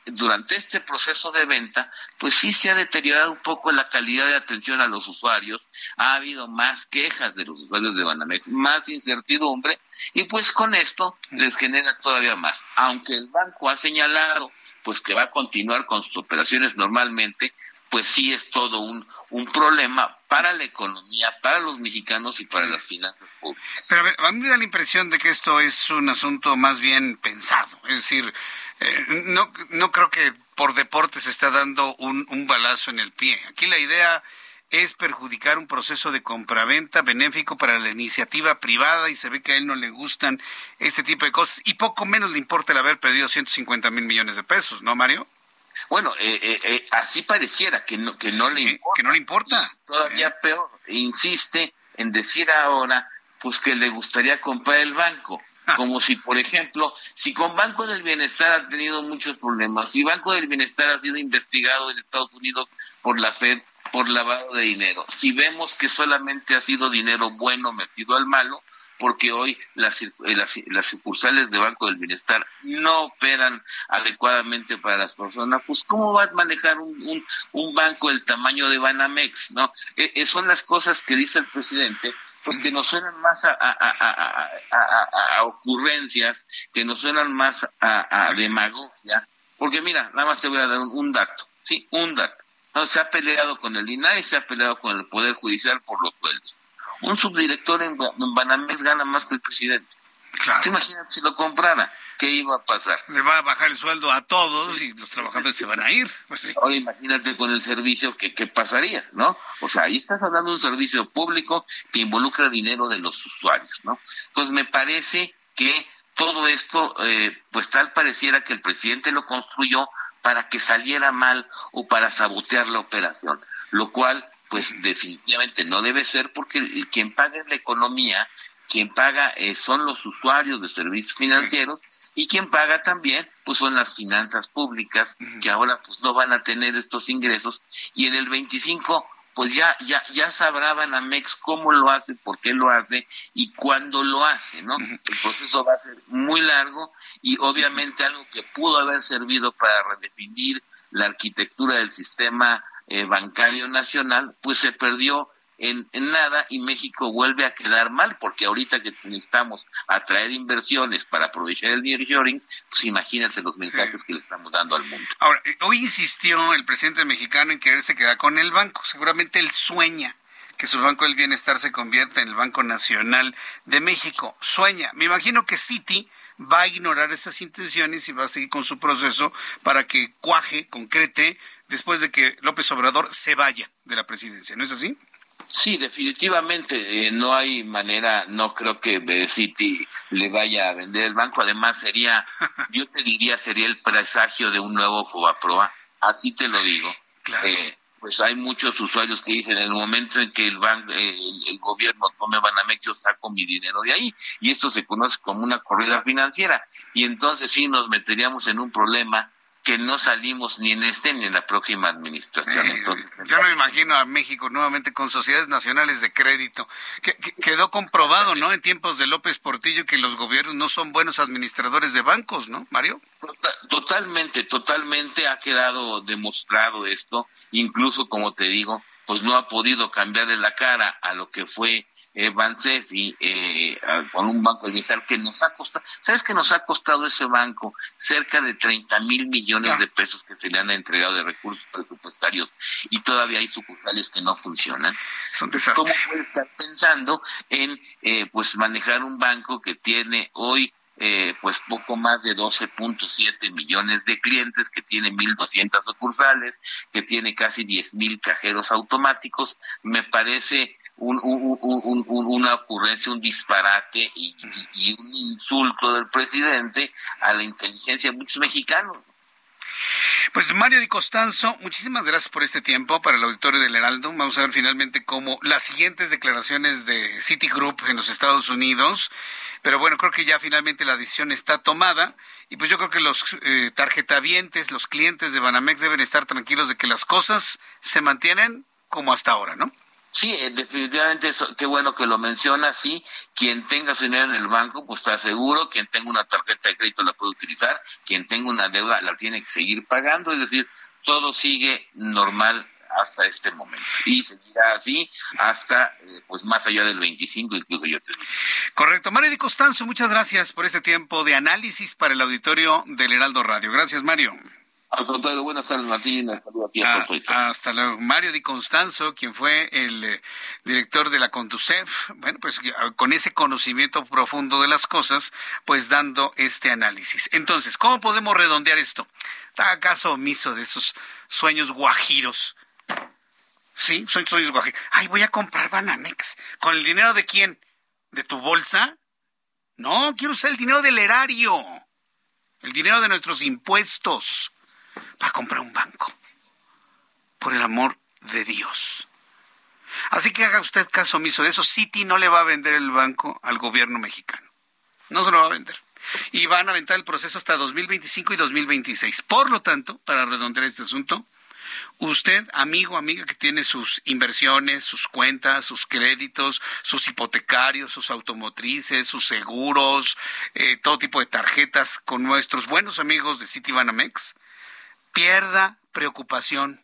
durante este proceso de venta, pues sí se ha deteriorado un poco la calidad de atención a los usuarios, ha habido más quejas de los usuarios de Banamex, más incertidumbre, y pues con esto mm. les genera todavía más. Aunque el banco ha señalado pues que va a continuar con sus operaciones normalmente, pues sí es todo un, un problema para la economía, para los mexicanos y para las finanzas públicas. Pero a, ver, a mí me da la impresión de que esto es un asunto más bien pensado, es decir, eh, no, no creo que por deporte se está dando un, un balazo en el pie. Aquí la idea es perjudicar un proceso de compraventa benéfico para la iniciativa privada y se ve que a él no le gustan este tipo de cosas y poco menos le importa el haber perdido 150 mil millones de pesos, ¿no, Mario? Bueno, eh, eh, eh, así pareciera que no, que no le importa. Que no le importa. Y todavía peor, insiste en decir ahora pues que le gustaría comprar el banco. Como si, por ejemplo, si con Banco del Bienestar ha tenido muchos problemas, si Banco del Bienestar ha sido investigado en Estados Unidos por la Fed por lavado de dinero, si vemos que solamente ha sido dinero bueno metido al malo, porque hoy las, las, las, sucursales de Banco del Bienestar no operan adecuadamente para las personas, pues ¿cómo va a manejar un, un, un banco del tamaño de Banamex? ¿no? Eh, son las cosas que dice el presidente, pues que nos suenan más a, a, a, a ocurrencias, que nos suenan más a, demagogia, porque mira, nada más te voy a dar un, un dato, sí, un dato. No, se ha peleado con el INAI, se ha peleado con el Poder Judicial por los sueldos un subdirector en, Banamex gana más que el presidente. Claro. Imagínate si lo comprara, ¿qué iba a pasar? Le va a bajar el sueldo a todos y los trabajadores se van a ir. Pues Ahora imagínate con el servicio, ¿qué, ¿qué pasaría? ¿no? O sea, ahí estás hablando de un servicio público que involucra dinero de los usuarios, ¿no? Entonces me parece que todo esto, eh, pues tal pareciera que el presidente lo construyó para que saliera mal o para sabotear la operación, lo cual pues definitivamente no debe ser porque quien paga es la economía, quien paga eh, son los usuarios de servicios financieros y quien paga también pues son las finanzas públicas que ahora pues no van a tener estos ingresos y en el 25 pues ya ya ya sabrá Banamex cómo lo hace, por qué lo hace y cuándo lo hace, ¿no? El proceso va a ser muy largo y obviamente algo que pudo haber servido para redefinir la arquitectura del sistema eh, bancario nacional, pues se perdió en, nada y México vuelve a quedar mal, porque ahorita que necesitamos atraer inversiones para aprovechar el nearshoring, pues imagínense los mensajes que le estamos dando al mundo. Ahora, eh, hoy insistió el presidente mexicano en quererse quedar con el banco, seguramente él sueña que su Banco del Bienestar se convierta en el Banco Nacional de México. Sueña. Me imagino que Citi va a ignorar esas intenciones y va a seguir con su proceso para que cuaje, concrete después de que López Obrador se vaya de la presidencia, ¿no es así? Sí, definitivamente eh, no hay manera, no creo que City le vaya a vender el banco, además sería, yo te diría, sería el presagio de un nuevo Fobaproa, así te lo digo. Eh, pues hay muchos usuarios que dicen en el momento en que el banco, eh, el, gobierno tome Banamex, yo saco mi dinero de ahí, y esto se conoce como una corrida financiera, y entonces sí nos meteríamos en un problema que no salimos ni en este ni en la próxima administración. Entonces, yo no me imagino a México nuevamente con sociedades nacionales de crédito. Que, quedó comprobado, ¿no? En tiempos de López Portillo que los gobiernos no son buenos administradores de bancos, ¿no, Mario? Totalmente, totalmente ha quedado demostrado esto. Incluso, como te digo, pues no ha podido cambiarle la cara a lo que fue eh, Bansefi eh, con un banco de bienestar que nos ha costado, ¿sabes qué nos ha costado ese banco? Cerca de 30 mil millones de pesos que se le han entregado de recursos presupuestarios y todavía hay sucursales que no funcionan. Son ¿Cómo puede estar pensando en eh, pues manejar un banco que tiene hoy eh, pues poco más de 12.7 millones de clientes, que tiene 1.200 sucursales, que tiene casi 10.000 cajeros automáticos, me parece un, un, una ocurrencia, un disparate y, un insulto del presidente a la inteligencia de muchos mexicanos. Pues Mario Di Costanzo, muchísimas gracias por este tiempo para el auditorio del Heraldo. Vamos a ver finalmente cómo las siguientes declaraciones de Citigroup en los Estados Unidos. Pero bueno, creo que ya finalmente la decisión está tomada y pues yo creo que los eh, tarjetavientes, los clientes de Banamex deben estar tranquilos de que las cosas se mantienen como hasta ahora, ¿no? Sí, eh, definitivamente, qué bueno que lo menciona, sí, quien tenga su dinero en el banco, pues está seguro, quien tenga una tarjeta de crédito la puede utilizar, quien tenga una deuda la tiene que seguir pagando, es decir, todo sigue normal hasta este momento y seguirá así hasta eh, pues más allá del 25 incluso yo te digo. Correcto. Mario Di Costanzo, muchas gracias por este tiempo de análisis para el auditorio del Heraldo Radio. Gracias, Mario. Al contrario, buenas tardes, Martín. Ah, hasta luego. Mario Di Constanzo, quien fue el eh, director de la Conducef, bueno, pues con ese conocimiento profundo de las cosas, pues dando este análisis. Entonces, ¿cómo podemos redondear esto? ¿Está caso omiso de esos sueños guajiros? Sí, sueños guajiros. Ay, voy a comprar Banamex. ¿Con el dinero de quién? ¿De tu bolsa? No, quiero usar el dinero del erario. El dinero de nuestros impuestos para comprar un banco. Por el amor de Dios. Así que haga usted caso omiso de eso. Citi no le va a vender el banco al gobierno mexicano. No se lo va a vender. Y van a aventar el proceso hasta 2025 y 2026. Por lo tanto, para redondear este asunto, Usted, amigo, amiga que tiene sus inversiones, sus cuentas, sus créditos, sus hipotecarios, sus automotrices, sus seguros, eh, todo tipo de tarjetas con nuestros buenos amigos de Citibanamex, pierda preocupación.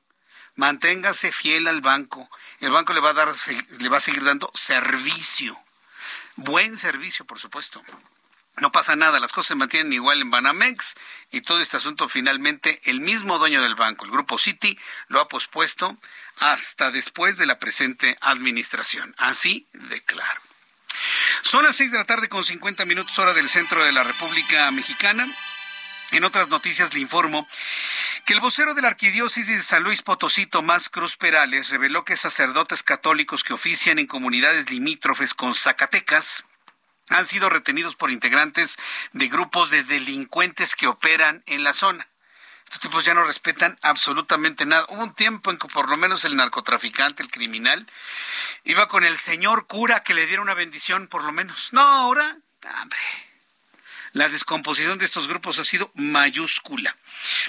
Manténgase fiel al banco. El banco le va a dar, le va a seguir dando servicio. Buen servicio, por supuesto. No pasa nada, las cosas se mantienen igual en Banamex y todo este asunto finalmente el mismo dueño del banco, el grupo Citi, lo ha pospuesto hasta después de la presente administración. Así de claro. Son las seis de la tarde con 50 minutos hora del centro de la República Mexicana. En otras noticias le informo que el vocero de la Arquidiócesis de San Luis Potosí, Tomás Cruz Perales, reveló que sacerdotes católicos que ofician en comunidades limítrofes con Zacatecas han sido retenidos por integrantes de grupos de delincuentes que operan en la zona. Estos tipos ya no respetan absolutamente nada. Hubo un tiempo en que por lo menos el narcotraficante, el criminal, iba con el señor cura que le diera una bendición por lo menos. No, ahora, hombre, la descomposición de estos grupos ha sido mayúscula.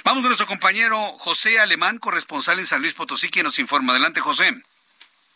Vamos con nuestro compañero José Alemán, corresponsal en San Luis Potosí, quien nos informa. Adelante, José.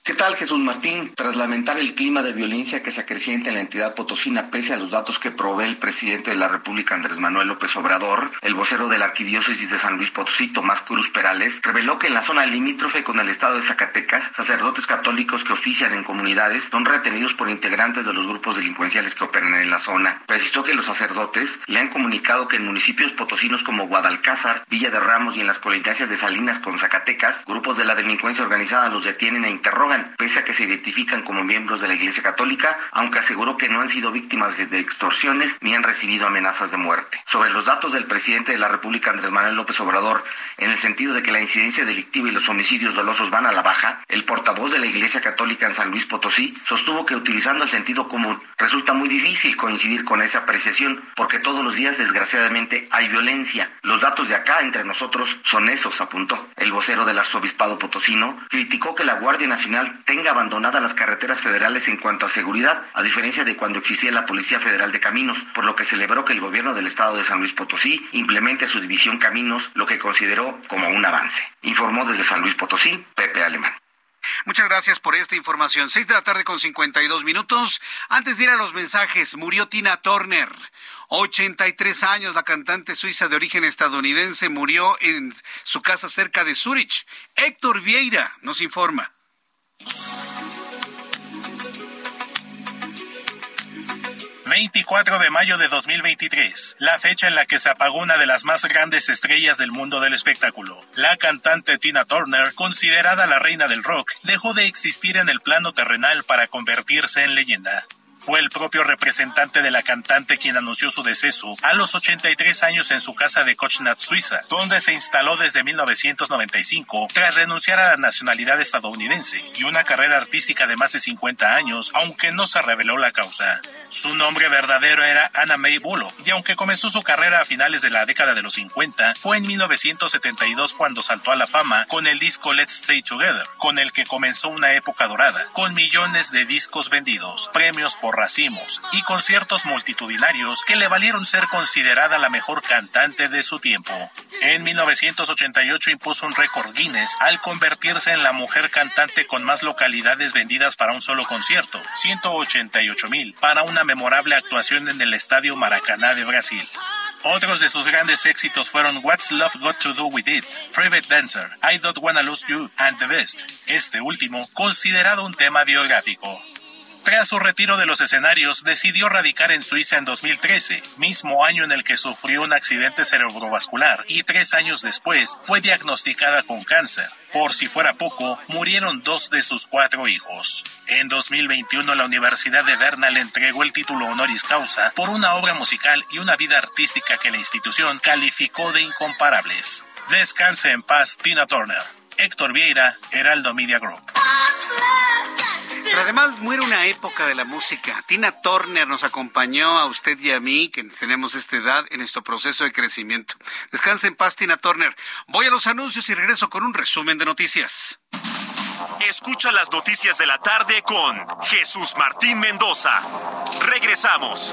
¿Qué tal, Jesús Martín? Tras lamentar el clima de violencia que se acrecienta en la entidad potosina, pese a los datos que provee el presidente de la República, Andrés Manuel López Obrador, el vocero de la Arquidiócesis de San Luis Potosí, Tomás Cruz Perales, reveló que en la zona limítrofe con el estado de Zacatecas, sacerdotes católicos que ofician en comunidades son retenidos por integrantes de los grupos delincuenciales que operan en la zona. Precisó que los sacerdotes le han comunicado que en municipios potosinos como Guadalcázar, Villa de Ramos y en las colindancias de Salinas con Zacatecas, grupos de la delincuencia organizada los detienen e interrogan pese a que se identifican como miembros de la Iglesia Católica, aunque aseguró que no han sido víctimas de extorsiones ni han recibido amenazas de muerte. Sobre los datos del presidente de la República, Andrés Manuel López Obrador, en el sentido de que la incidencia delictiva y los homicidios dolosos van a la baja, el portavoz de la Iglesia Católica en San Luis Potosí sostuvo que utilizando el sentido común resulta muy difícil coincidir con esa apreciación porque todos los días desgraciadamente hay violencia. Los datos de acá entre nosotros son esos, apuntó. El vocero del arzobispado potosino criticó que la Guardia Nacional tenga abandonadas las carreteras federales en cuanto a seguridad, a diferencia de cuando existía la Policía Federal de Caminos, por lo que celebró que el gobierno del estado de San Luis Potosí implemente su división Caminos, lo que consideró como un avance. Informó desde San Luis Potosí, Pepe Alemán. Muchas gracias por esta información. Seis de la tarde con 52 minutos. Antes de ir a los mensajes, murió Tina Turner. 83 años, la cantante suiza de origen estadounidense murió en su casa cerca de Zurich. Héctor Vieira nos informa. 24 de mayo de 2023, la fecha en la que se apagó una de las más grandes estrellas del mundo del espectáculo. La cantante Tina Turner, considerada la reina del rock, dejó de existir en el plano terrenal para convertirse en leyenda. Fue el propio representante de la cantante quien anunció su deceso a los 83 años en su casa de Kochnat, Suiza, donde se instaló desde 1995 tras renunciar a la nacionalidad estadounidense y una carrera artística de más de 50 años, aunque no se reveló la causa. Su nombre verdadero era Anna May Bullock y aunque comenzó su carrera a finales de la década de los 50, fue en 1972 cuando saltó a la fama con el disco Let's Stay Together, con el que comenzó una época dorada, con millones de discos vendidos, premios por racimos y conciertos multitudinarios que le valieron ser considerada la mejor cantante de su tiempo. En 1988 impuso un récord Guinness al convertirse en la mujer cantante con más localidades vendidas para un solo concierto, 188 mil, para una memorable actuación en el Estadio Maracaná de Brasil. Otros de sus grandes éxitos fueron What's Love Got to Do With It, Private Dancer, I Don't Wanna Lose You and The Best, este último considerado un tema biográfico. Tras su retiro de los escenarios, decidió radicar en Suiza en 2013, mismo año en el que sufrió un accidente cerebrovascular y tres años después fue diagnosticada con cáncer. Por si fuera poco, murieron dos de sus cuatro hijos. En 2021 la Universidad de Berna le entregó el título honoris causa por una obra musical y una vida artística que la institución calificó de incomparables. Descanse en paz, Tina Turner. Héctor Vieira, Heraldo Media Group. Pero además muere una época de la música. Tina Turner nos acompañó a usted y a mí, que tenemos esta edad, en nuestro proceso de crecimiento. Descanse en paz, Tina Turner. Voy a los anuncios y regreso con un resumen de noticias. Escucha las noticias de la tarde con Jesús Martín Mendoza. Regresamos.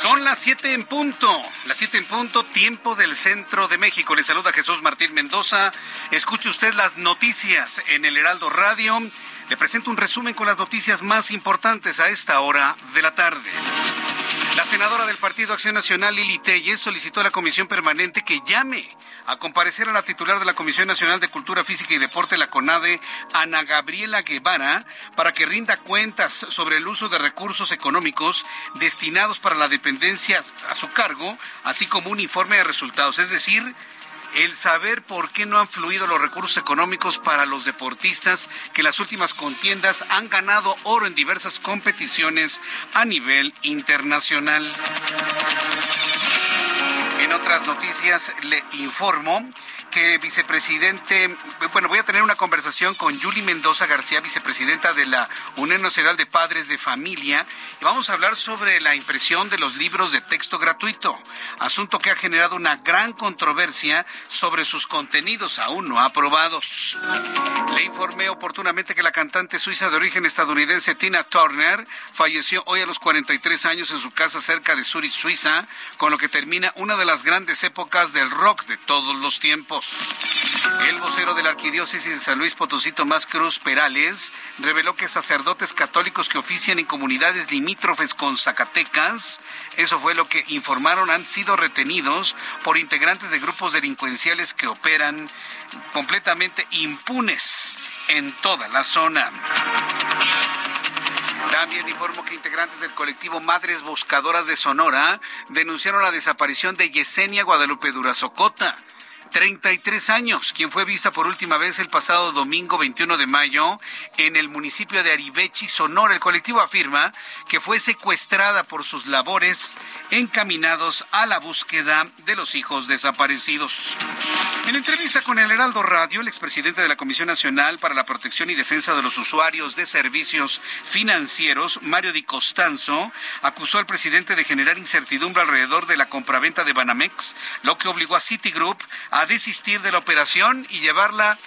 Son las 7 en punto, las 7 en punto, tiempo del centro de México. Le saluda Jesús Martín Mendoza. Escuche usted las noticias en el Heraldo Radio. Le presento un resumen con las noticias más importantes a esta hora de la tarde. La senadora del Partido Acción Nacional, Lili Telles, solicitó a la Comisión Permanente que llame a comparecer a la titular de la Comisión Nacional de Cultura Física y Deporte, la CONADE, Ana Gabriela Guevara, para que rinda cuentas sobre el uso de recursos económicos destinados para la dependencia a su cargo, así como un informe de resultados, es decir, el saber por qué no han fluido los recursos económicos para los deportistas que en las últimas contiendas han ganado oro en diversas competiciones a nivel internacional. En otras noticias le informo que vicepresidente, bueno, voy a tener una conversación con Yuli Mendoza García, vicepresidenta de la Unión Nacional de Padres de Familia, y vamos a hablar sobre la impresión de los libros de texto gratuito, asunto que ha generado una gran controversia sobre sus contenidos aún no aprobados. Le informé oportunamente que la cantante suiza de origen estadounidense Tina Turner falleció hoy a los 43 años en su casa cerca de Zurich, Suiza, con lo que termina una de las grandes épocas del rock de todos los tiempos. El vocero de la Arquidiócesis de San Luis Potosí, Tomás Cruz Perales, reveló que sacerdotes católicos que ofician en comunidades limítrofes con Zacatecas, eso fue lo que informaron, han sido retenidos por integrantes de grupos delincuenciales que operan completamente impunes en toda la zona. También informo que integrantes del colectivo Madres Buscadoras de Sonora denunciaron la desaparición de Yesenia Guadalupe Durazocota 33 años, quien fue vista por última vez el pasado domingo 21 de mayo en el municipio de Aribechi, Sonora. El colectivo afirma que fue secuestrada por sus labores encaminados a la búsqueda de los hijos desaparecidos. En entrevista con el Heraldo Radio, el expresidente de la Comisión Nacional para la Protección y Defensa de los Usuarios de Servicios Financieros, Mario Di Costanzo, acusó al presidente de generar incertidumbre alrededor de la compraventa de Banamex, lo que obligó a Citigroup a desistir de la operación y llevarla,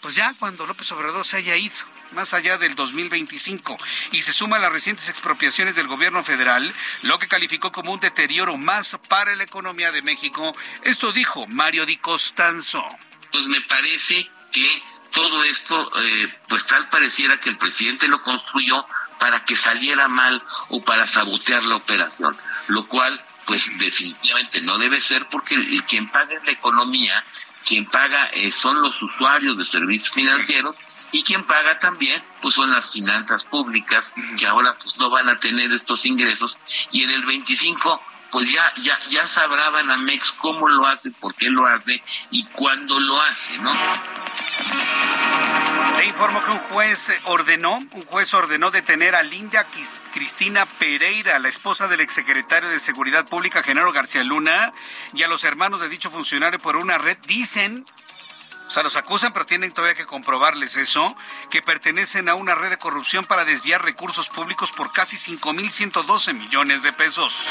pues ya cuando López Obrador se haya ido más allá del 2025 y se suma a las recientes expropiaciones del gobierno federal, lo que calificó como un deterioro más para la economía de México. Esto dijo Mario Di Costanzo. Pues me parece que todo esto, eh, pues tal pareciera que el presidente lo construyó para que saliera mal o para sabotear la operación, lo cual pues definitivamente no debe ser porque quien paga es la economía, quien paga eh, son los usuarios de servicios financieros y quien paga también pues son las finanzas públicas que ahora pues no van a tener estos ingresos. Y en el 25 pues ya ya ya sabrá Banamex cómo lo hace, por qué lo hace y cuándo lo hace, ¿no? Le informo que un juez ordenó, un juez ordenó detener a Linda Cristina Pereira, la esposa del exsecretario de Seguridad Pública, Genaro García Luna, y a los hermanos de dicho funcionario por una red, dicen, o sea, los acusan, pero tienen todavía que comprobarles eso, que pertenecen a una red de corrupción para desviar recursos públicos por casi 5.112 millones de pesos.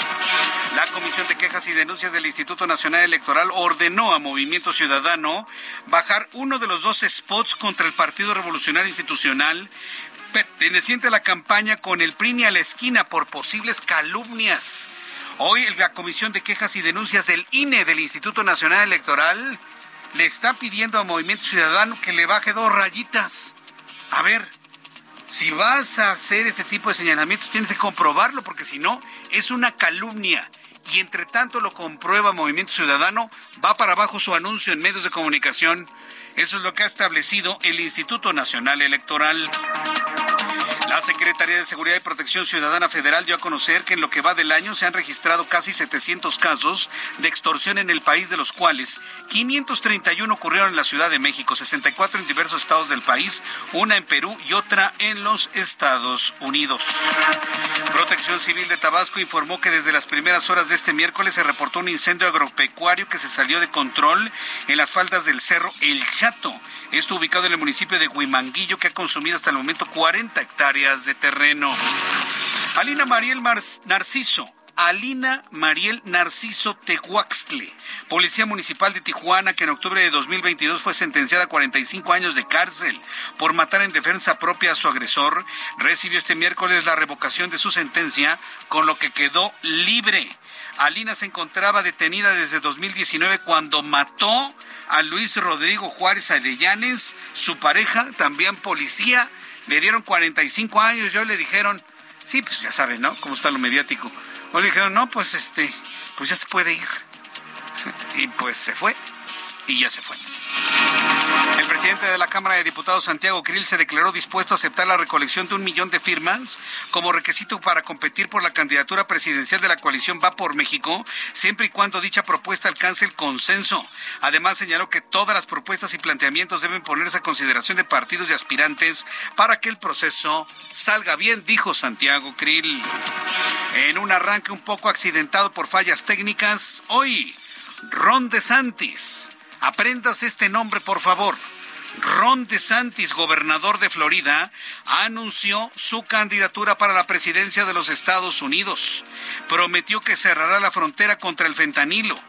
La Comisión de Quejas y Denuncias del Instituto Nacional Electoral ordenó a Movimiento Ciudadano bajar uno de los dos spots contra el Partido Revolucionario Institucional perteneciente a la campaña con el PRI a la esquina por posibles calumnias. Hoy la Comisión de Quejas y Denuncias del INE, del Instituto Nacional Electoral, le está pidiendo a Movimiento Ciudadano que le baje dos rayitas. A ver, si vas a hacer este tipo de señalamientos, tienes que comprobarlo, porque si no, es una calumnia. Y entre tanto lo comprueba Movimiento Ciudadano, va para abajo su anuncio en medios de comunicación. Eso es lo que ha establecido el Instituto Nacional Electoral. La Secretaría de Seguridad y Protección Ciudadana Federal dio a conocer que en lo que va del año se han registrado casi 700 casos de extorsión en el país, de los cuales 531 ocurrieron en la Ciudad de México, 64 en diversos estados del país, una en Perú y otra en los Estados Unidos. Protección Civil de Tabasco informó que desde las primeras horas de este miércoles se reportó un incendio agropecuario que se salió de control en las faldas del cerro El Chato. Esto ubicado en el municipio de Huimanguillo, que ha consumido hasta el momento 40 hectáreas de terreno. Alina Mariel Narciso. Alina Mariel Narciso Tehuaxtle, policía municipal de Tijuana, que en octubre de 2022 fue sentenciada a 45 años de cárcel por matar en defensa propia a su agresor, recibió este miércoles la revocación de su sentencia, con lo que quedó libre. Alina se encontraba detenida desde 2019 cuando mató a Luis Rodrigo Juárez Arellanes, su pareja, también policía, le dieron 45 años, yo le dijeron, sí, pues ya saben, ¿no? Cómo está lo mediático. O le dijeron, no, pues este, pues ya se puede ir. Y pues se fue, y ya se fue. El presidente de la Cámara de Diputados, Santiago Krill, se declaró dispuesto a aceptar la recolección de un millón de firmas como requisito para competir por la candidatura presidencial de la coalición Va por México, siempre y cuando dicha propuesta alcance el consenso. Además, señaló que todas las propuestas y planteamientos deben ponerse a consideración de partidos y aspirantes para que el proceso salga bien, dijo Santiago Krill. En un arranque un poco accidentado por fallas técnicas, hoy, Ron DeSantis Aprendas este nombre, por favor. Ron DeSantis, gobernador de Florida, anunció su candidatura para la presidencia de los Estados Unidos. Prometió que cerrará la frontera contra el fentanilo.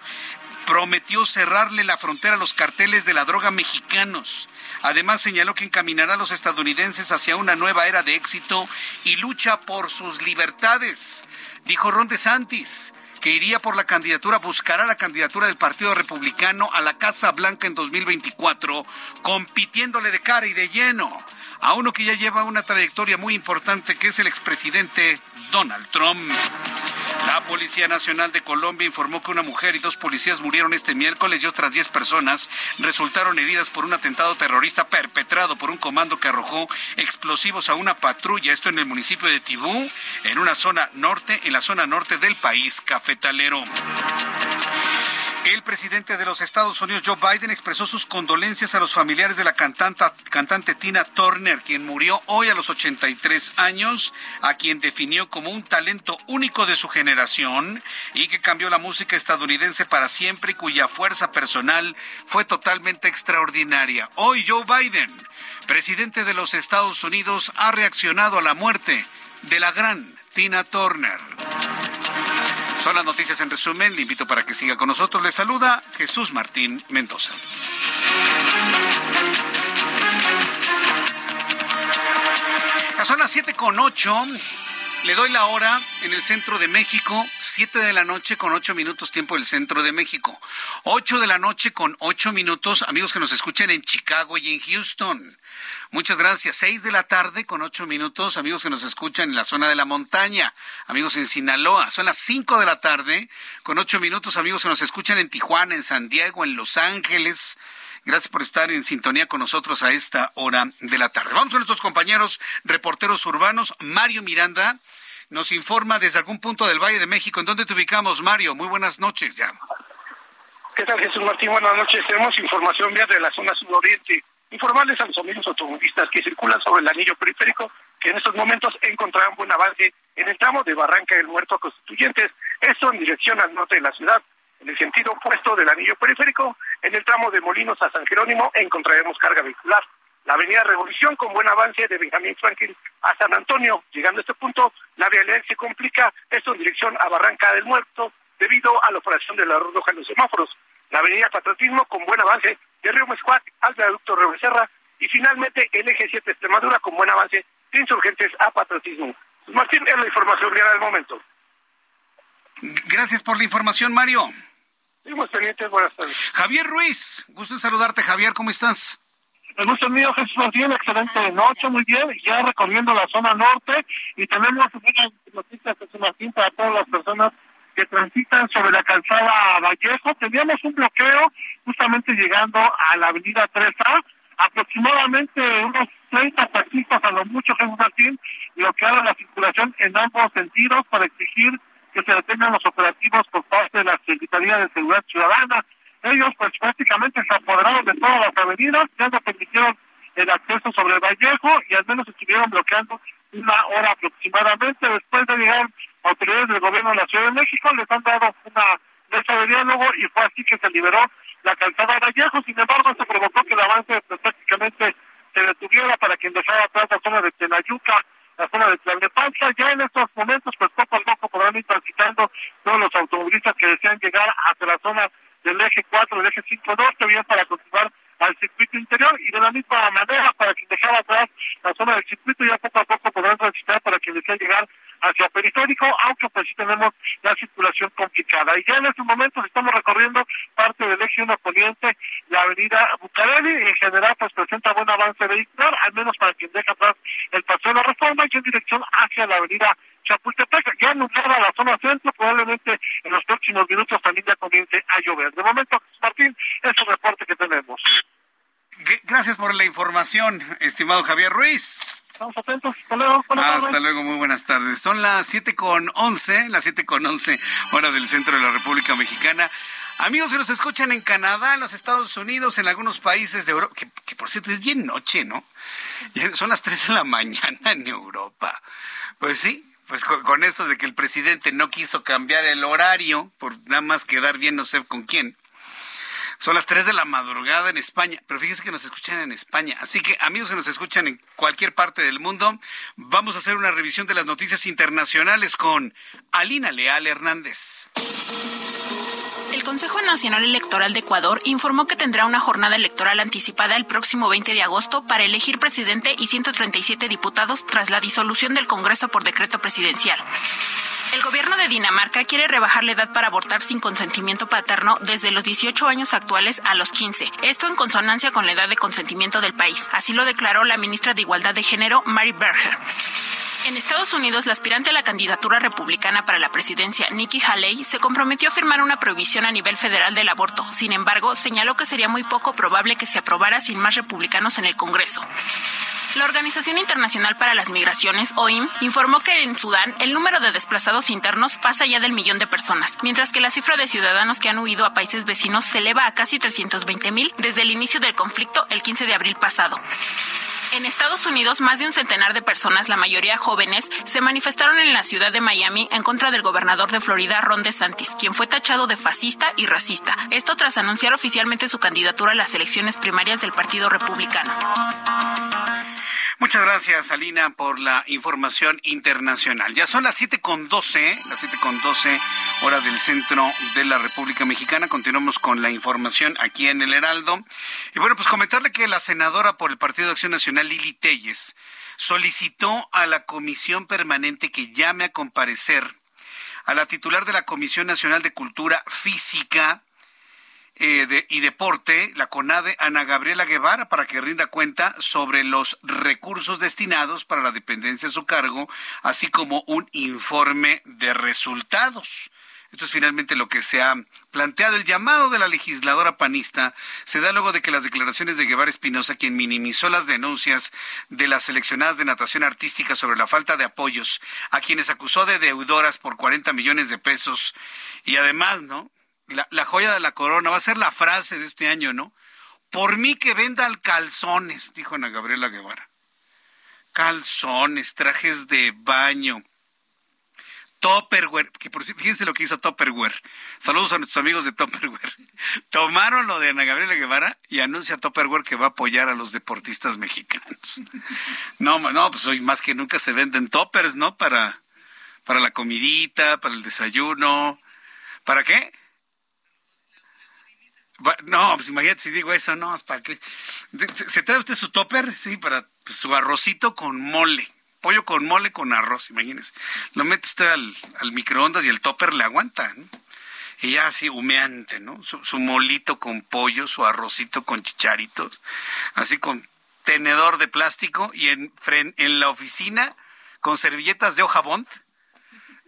Prometió cerrarle la frontera a los carteles de la droga mexicanos. Además señaló que encaminará a los estadounidenses hacia una nueva era de éxito y lucha por sus libertades. Dijo Ron DeSantis que iría por la candidatura, buscará la candidatura del Partido Republicano a la Casa Blanca en 2024, compitiéndole de cara y de lleno a uno que ya lleva una trayectoria muy importante, que es el expresidente Donald Trump. La Policía Nacional de Colombia informó que una mujer y dos policías murieron este miércoles y otras 10 personas resultaron heridas por un atentado terrorista perpetrado por un comando que arrojó explosivos a una patrulla, esto en el municipio de Tibú, en una zona norte, en la zona norte del país cafetalero. El presidente de los Estados Unidos, Joe Biden, expresó sus condolencias a los familiares de la cantante Tina Turner, quien murió hoy a los 83 años, a quien definió como un talento único de su generación y que cambió la música estadounidense para siempre y cuya fuerza personal fue totalmente extraordinaria. Hoy Joe Biden, presidente de los Estados Unidos, ha reaccionado a la muerte de la gran Tina Turner. Son las noticias en resumen. Le invito para que siga con nosotros. Le saluda Jesús Martín Mendoza. son las siete con ocho. Le doy la hora en el centro de México, 7 de la noche con 8 minutos tiempo del centro de México. 8 de la noche con 8 minutos, amigos que nos escuchan en Chicago y en Houston. Muchas gracias. 6 de la tarde con 8 minutos, amigos que nos escuchan en la zona de la montaña, amigos en Sinaloa. Son las 5 de la tarde con 8 minutos, amigos que nos escuchan en Tijuana, en San Diego, en Los Ángeles. Gracias por estar en sintonía con nosotros a esta hora de la tarde. Vamos con nuestros compañeros reporteros urbanos. Mario Miranda nos informa desde algún punto del Valle de México. ¿En dónde te ubicamos, Mario? Muy buenas noches ya. ¿Qué tal, Jesús Martín? Buenas noches. Tenemos información vía de la zona sudoriente. Informarles a los amigos automovilistas que circulan sobre el anillo periférico que en estos momentos encontrarán buen avance en el tramo de Barranca del Muerto a Constituyentes, esto en dirección al norte de la ciudad. En el sentido opuesto del anillo periférico, en el tramo de Molinos a San Jerónimo encontraremos carga vehicular la avenida Revolución con buen avance de Benjamín Franklin a San Antonio. Llegando a este punto, la vialidad se complica, esto en dirección a Barranca del Muerto, debido a la operación de la roja en los semáforos. La avenida Patriotismo con buen avance de Río Mescuac al viaducto Río Becerra y finalmente el eje 7 Extremadura con buen avance de insurgentes a Patriotismo. Martín, es la información real del momento. Gracias por la información, Mario. Seguimos pendientes, buenas tardes. Javier Ruiz, gusto en saludarte, Javier, ¿cómo estás? El gusto mío, Jesús Martín, excelente noche, muy bien, ya recorriendo la zona norte y tenemos buenas noticias, Jesús Martín, para todas las personas que transitan sobre la calzada Vallejo. Teníamos un bloqueo justamente llegando a la avenida 3A, aproximadamente unos 30 taxistas a lo mucho, Jesús Martín, bloquearon la circulación en ambos sentidos para exigir que se detengan los operativos por parte de la Secretaría de Seguridad Ciudadana. Ellos pues prácticamente se apoderaron de todas las avenidas, ya no permitieron el acceso sobre el Vallejo y al menos estuvieron bloqueando una hora aproximadamente. Después de llegar autoridades del gobierno de la Ciudad de México, les han dado una mesa de diálogo y fue así que se liberó la calzada de Vallejo. Sin embargo, se provocó que el avance pues, prácticamente se detuviera para quien dejara atrás la zona de Tenayuca, la zona de Tlalnepantla. Ya en estos momentos, pues poco a poco podrán ir transitando todos los automovilistas que desean llegar hacia la zona del eje 4, del eje 5 norte, bien para continuar al circuito interior y de la misma manera para quien dejaba atrás la zona del circuito ya poco a poco podrán transitar para quien desea llegar hacia periférico, aunque pues sí tenemos la circulación complicada. Y ya en estos momentos estamos recorriendo parte del eje 1 poniente, la avenida Bucareli, y en general pues presenta buen avance vehicular, al menos para quien deja atrás el paseo de la reforma y en dirección hacia la avenida Chapultepec, ya nublada la zona centro, probablemente en los próximos minutos también ya comience a llover. De momento, Martín, es el reporte que tenemos. Gracias por la información, estimado Javier Ruiz. Estamos atentos. Hasta luego. Hasta luego, muy buenas tardes. Son las siete con once, las siete con once, hora del centro de la República Mexicana. Amigos que nos escuchan en Canadá, en los Estados Unidos, en algunos países de Europa, que, por cierto es bien noche, ¿no? son las tres de la mañana en Europa. Pues sí, pues con, con, esto de que el presidente no quiso cambiar el horario por nada más quedar bien no sé con quién. Son las 3 de la madrugada en España, pero fíjense que nos escuchan en España. Así que amigos que nos escuchan en cualquier parte del mundo, vamos a hacer una revisión de las noticias internacionales con Alina Leal Hernández. El Consejo Nacional Electoral de Ecuador informó que tendrá una jornada electoral anticipada el próximo 20 de agosto para elegir presidente y 137 diputados tras la disolución del Congreso por decreto presidencial. El gobierno de Dinamarca quiere rebajar la edad para abortar sin consentimiento paterno desde los 18 años actuales a los 15. Esto en consonancia con la edad de consentimiento del país. Así lo declaró la ministra de Igualdad de Género, Mary Berger. En Estados Unidos, la aspirante a la candidatura republicana para la presidencia, Nikki Haley, se comprometió a firmar una prohibición a nivel federal del aborto. Sin embargo, señaló que sería muy poco probable que se aprobara sin más republicanos en el Congreso. La Organización Internacional para las Migraciones, OIM, informó que en Sudán el número de desplazados internos pasa ya del millón de personas, mientras que la cifra de ciudadanos que han huido a países vecinos se eleva a casi 320 mil desde el inicio del conflicto el 15 de abril pasado. En Estados Unidos, más de un centenar de personas, la mayoría jóvenes, se manifestaron en la ciudad de Miami en contra del gobernador de Florida, Ron DeSantis, quien fue tachado de fascista y racista. Esto tras anunciar oficialmente su candidatura a las elecciones primarias del Partido Republicano. Muchas gracias, Alina, por la información internacional. Ya son las siete con doce, las siete con doce, hora del centro de la República Mexicana. Continuamos con la información aquí en el Heraldo. Y bueno, pues comentarle que la senadora por el Partido de Acción Nacional, Lili Telles, solicitó a la comisión permanente que llame a comparecer a la titular de la Comisión Nacional de Cultura Física, eh, y Deporte, la CONADE, Ana Gabriela Guevara, para que rinda cuenta sobre los recursos destinados para la dependencia a su cargo, así como un informe de resultados. Esto es finalmente lo que se ha planteado. El llamado de la legisladora panista se da luego de que las declaraciones de Guevara Espinosa, quien minimizó las denuncias de las seleccionadas de natación artística sobre la falta de apoyos, a quienes acusó de deudoras por 40 millones de pesos, y además, ¿no? la, joya de la corona, va a ser la frase de este año, ¿no? Por mí que vendan calzones, dijo Ana Gabriela Guevara. Calzones, trajes de baño. Topperware, que por fíjense lo que hizo Topperware. Saludos a nuestros amigos de Topperware. Tomaron lo de Ana Gabriela Guevara y anuncia Topperware que va a apoyar a los deportistas mexicanos. No, no, pues hoy más que nunca se venden toppers, ¿no? Para, para la comidita, para el desayuno. ¿Para qué? No, pues imagínate si digo eso, no, ¿para qué? ¿Se, trae usted su topper? Sí, para pues, su arrocito con mole. Pollo con mole con arroz, imagínese. Lo mete usted al, microondas y el topper le aguanta. Y ya así humeante, ¿no? Su, molito con pollo, su arrocito con chicharitos, así con tenedor de plástico y en, en la oficina con servilletas de hoja bond.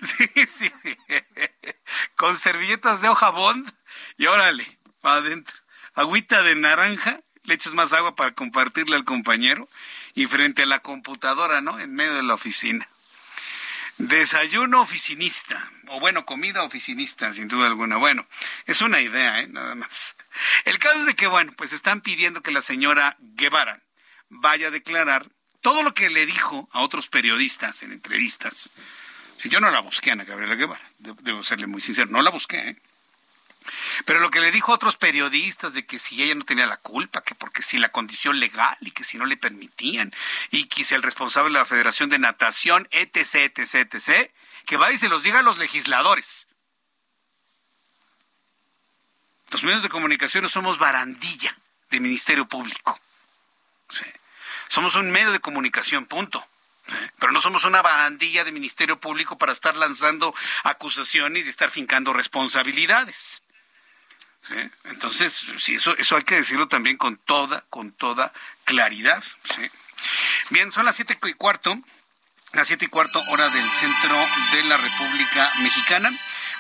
Sí, sí, sí. Con servilletas de hoja bond y órale, para adentro. Agüita de naranja, le echas más agua para compartirle al compañero y frente a la computadora, ¿no? En medio de la oficina. Desayuno oficinista, o bueno, comida oficinista, sin duda alguna. Bueno, es una idea, ¿eh? Nada más. El caso es de que, bueno, pues están pidiendo que la señora Guevara vaya a declarar todo lo que le dijo a otros periodistas en entrevistas. Si yo no la busqué, Ana Gabriela Guevara, debo serle muy sincero, no la busqué, ¿eh? Pero lo que le dijo a otros periodistas de que si ella no tenía la culpa, que porque si la condición legal y que si no le permitían, y que si el responsable de la Federación de Natación, etc., etc., etc., que va y se los diga a los legisladores. Los medios de comunicación no somos barandilla del Ministerio Público. Somos un medio de comunicación, punto. Pero no somos una barandilla de Ministerio Público para estar lanzando acusaciones y estar fincando responsabilidades. Entonces, sí, eso, eso hay que decirlo también con toda, con toda claridad. Bien, son las siete y cuarto, las siete y cuarto hora del centro de la República Mexicana.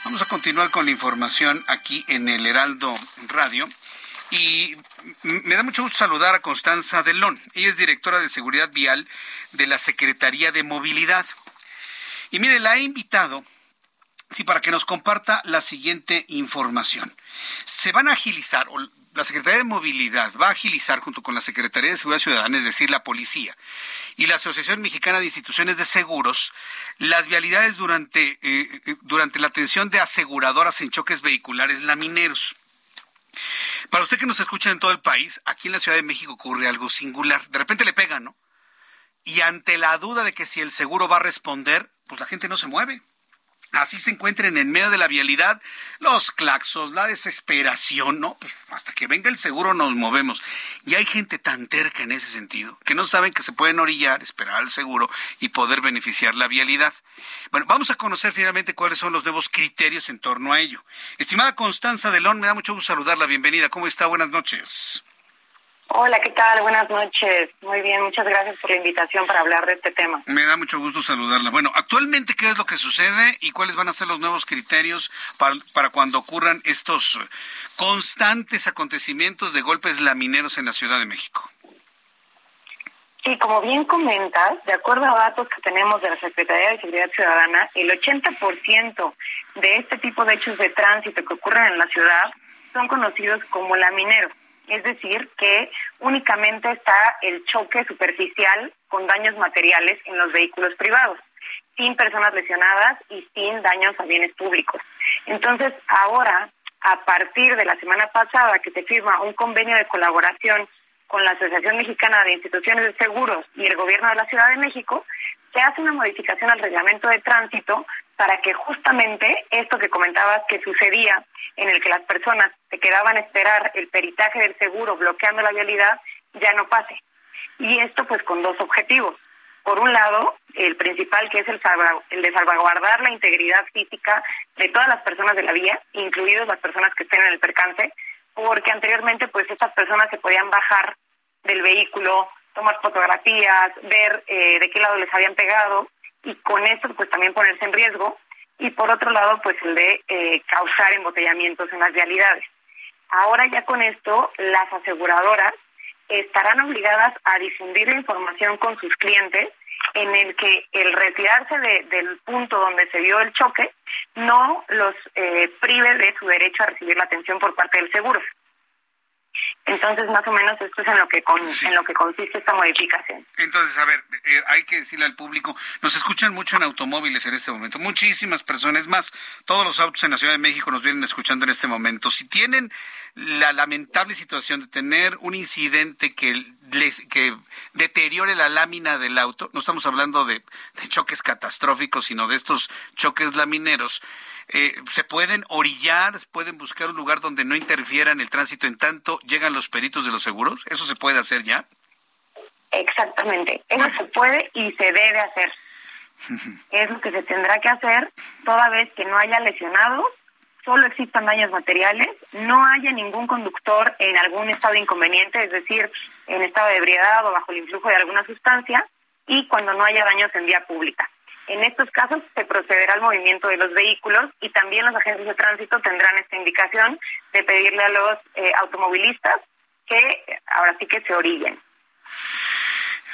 Vamos a continuar con la información aquí en el Heraldo Radio. Y me da mucho gusto saludar a Constanza Delón. Ella es directora de Seguridad Vial de la Secretaría de Movilidad. Y mire, la he invitado Sí, para que nos comparta la siguiente información. Se van a agilizar, o la Secretaría de Movilidad va a agilizar junto con la Secretaría de Seguridad Ciudadana, es decir, la Policía, y la Asociación Mexicana de Instituciones de Seguros, las vialidades durante, eh, eh, durante la atención de aseguradoras en choques vehiculares lamineros. Para usted que nos escucha en todo el país, aquí en la Ciudad de México ocurre algo singular. De repente le pegan, ¿no? Y ante la duda de que si el seguro va a responder, pues la gente no se mueve. Así se encuentren en medio de la vialidad los claxos, la desesperación, ¿no? Pues hasta que venga el seguro nos movemos. Y hay gente tan terca en ese sentido que no saben que se pueden orillar, esperar al seguro y poder beneficiar la vialidad. Bueno, vamos a conocer finalmente cuáles son los nuevos criterios en torno a ello. Estimada Constanza Delón, me da mucho gusto saludarla. Bienvenida. ¿Cómo está? Buenas noches. Hola, ¿qué tal? Buenas noches. Muy bien, muchas gracias por la invitación para hablar de este tema. Me da mucho gusto saludarla. Bueno, actualmente, ¿qué es lo que sucede y cuáles van a ser los nuevos criterios para, cuando ocurran estos constantes acontecimientos de golpes lamineros en la Ciudad de México? Sí, como bien comentas, de acuerdo a datos que tenemos de la Secretaría de Seguridad Ciudadana, el 80% de este tipo de hechos de tránsito que ocurren en la ciudad son conocidos como lamineros es decir, que únicamente está el choque superficial con daños materiales en los vehículos privados, sin personas lesionadas y sin daños a bienes públicos. Entonces, ahora, a partir de la semana pasada que se firma un convenio de colaboración con la Asociación Mexicana de Instituciones de Seguros y el Gobierno de la Ciudad de México, se hace una modificación al reglamento de tránsito para que justamente esto que comentabas que sucedía en el que las personas se quedaban a esperar el peritaje del seguro bloqueando la vialidad ya no pase. Y esto pues con dos objetivos. Por un lado, el principal que es el, el de salvaguardar la integridad física de todas las personas de la vía, incluidos las personas que estén en el percance, porque anteriormente pues estas personas se podían bajar del vehículo, tomar fotografías, ver eh, de qué lado les habían pegado y con esto pues también ponerse en riesgo y por otro lado pues el de eh, causar embotellamientos en las vialidades. Ahora ya con esto las aseguradoras estarán obligadas a difundir la información con sus clientes en el que el retirarse del punto donde se dio el choque no los eh, prive de su derecho a recibir la atención por parte del seguro. Entonces, más o menos esto es en lo que en lo que consiste esta modificación. Entonces, a ver, eh, hay que decirle al público, nos escuchan mucho en automóviles en este momento, muchísimas personas más, todos los autos en la Ciudad de México nos vienen escuchando en este momento. Si tienen la lamentable situación de tener un incidente que les que deteriore la lámina del auto, no estamos hablando de, de choques catastróficos, sino de estos choques lamineros, eh, se pueden orillar, pueden buscar un lugar donde no interfieran el tránsito en tanto llegan los peritos de los seguros. ¿Eso se puede hacer ya? Exactamente, eso se puede y se debe hacer. Es lo que se tendrá que hacer toda vez que no haya lesionados, solo existan daños materiales, no haya ningún conductor en algún estado inconveniente, es decir, en estado de ebriedad o bajo el influjo de alguna sustancia, y cuando no haya daños en vía pública. En estos casos se procederá al movimiento de los vehículos y también los agentes de tránsito tendrán esta indicación de pedirle a los eh, automovilistas que ahora sí que se orillen.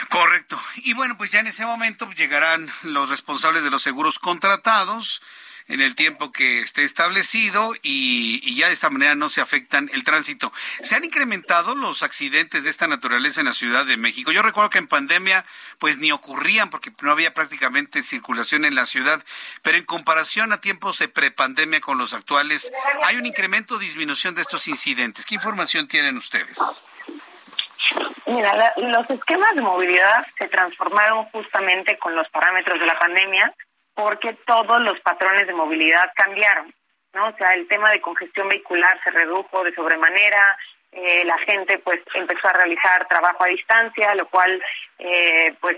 Correcto. Y bueno, pues ya en ese momento llegarán los responsables de los seguros contratados en el tiempo que esté establecido y, ya de esta manera no se afectan el tránsito. ¿Se han incrementado los accidentes de esta naturaleza en la Ciudad de México? Yo recuerdo que en pandemia pues ni ocurrían porque no había prácticamente circulación en la ciudad, pero en comparación a tiempos de prepandemia con los actuales, ¿hay un incremento o disminución de estos incidentes? ¿Qué información tienen ustedes? Mira, los esquemas de movilidad se transformaron justamente con los parámetros de la pandemia porque todos los patrones de movilidad cambiaron, ¿no? O sea, el tema de congestión vehicular se redujo de sobremanera, eh, la gente pues empezó a realizar trabajo a distancia, lo cual eh, pues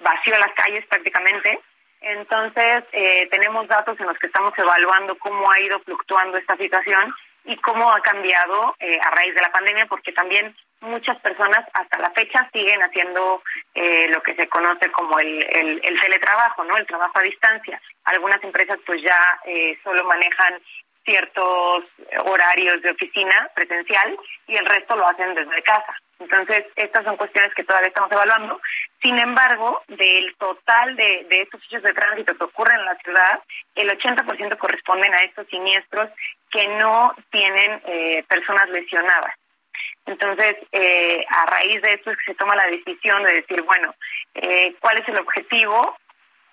vació las calles prácticamente. Entonces, eh, tenemos datos en los que estamos evaluando cómo ha ido fluctuando esta situación y cómo ha cambiado a raíz de la pandemia, porque también muchas personas hasta la fecha siguen haciendo eh, lo que se conoce como el, el, teletrabajo, ¿no? El trabajo a distancia. Algunas empresas pues ya eh, solo manejan ciertos horarios de oficina presencial y el resto lo hacen desde casa. Entonces, estas son cuestiones que todavía estamos evaluando. Sin embargo, del total de, de estos hechos de tránsito que ocurren en la ciudad, el 80% corresponden a estos siniestros que no tienen eh, personas lesionadas. Entonces, eh, a raíz de eso es que se toma la decisión de decir, bueno, eh, ¿cuál es el objetivo?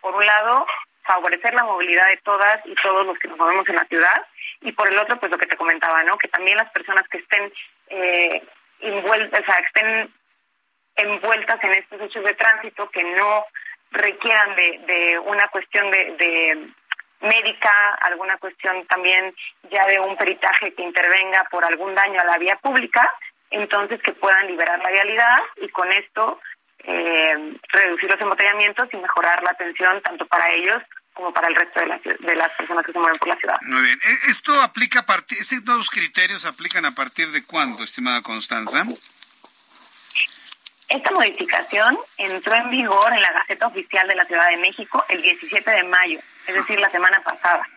Por un lado, favorecer la movilidad de todas y todos los que nos movemos en la ciudad, y por el otro, pues lo que te comentaba, ¿no? Que también las personas que estén eh, envueltas, o sea, estén envueltas en estos hechos de tránsito, que no requieran de, de una cuestión de, de médica, alguna cuestión también ya de un peritaje que intervenga por algún daño a la vía pública, entonces que puedan liberar la vialidad y con esto eh, reducir los embotellamientos y mejorar la atención tanto para ellos como para el resto de, de las personas que se mueven por la ciudad. Muy bien. ¿E-, ¿Esto aplica a partir, estos nuevos criterios aplican a partir de cuándo, estimada Constanza? Esta modificación entró en vigor en la Gaceta Oficial de la Ciudad de México el 17 de mayo, es decir, la semana pasada.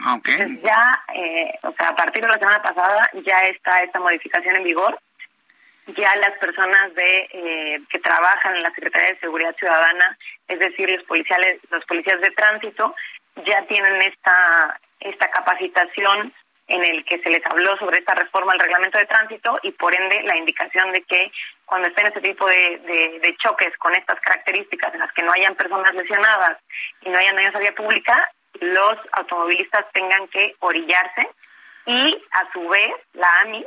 Ah, okay. Entonces ya, eh, o sea, a partir de la semana pasada ya está esta modificación en vigor ya las personas de eh, que trabajan en la Secretaría de Seguridad Ciudadana, es decir, los policiales, los policías de tránsito, ya tienen esta esta capacitación en el que se les habló sobre esta reforma al reglamento de tránsito y por ende la indicación de que cuando estén este tipo de, choques con estas características en las que no hayan personas lesionadas y no hayan daños a vía pública, los automovilistas tengan que orillarse y a su vez la AMIS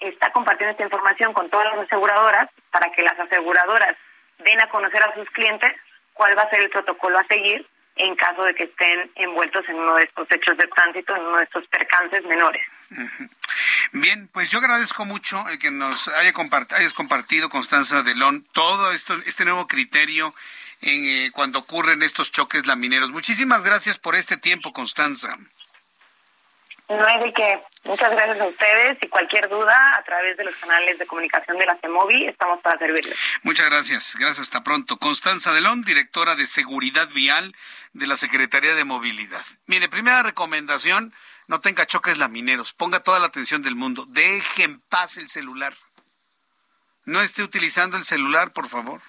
está compartiendo esta información con todas las aseguradoras para que las aseguradoras den a conocer a sus clientes cuál va a ser el protocolo a seguir en caso de que estén envueltos en uno de estos hechos de tránsito, en uno de estos percances menores. Bien, pues yo agradezco mucho el que nos haya hayas compartido, Constanza Delón, todo esto, este nuevo criterio en, eh, cuando ocurren estos choques lamineros. Muchísimas gracias por este tiempo, Constanza. No hay de qué. Muchas gracias a ustedes y cualquier duda a través de los canales de comunicación de la CEMOVI estamos para servirles. Muchas gracias. Gracias. Hasta pronto. Constanza Delón, directora de Seguridad Vial de la Secretaría de Movilidad. Mire, primera recomendación, no tenga choques lamineros. Ponga toda la atención del mundo. Deje en paz el celular. No esté utilizando el celular, por favor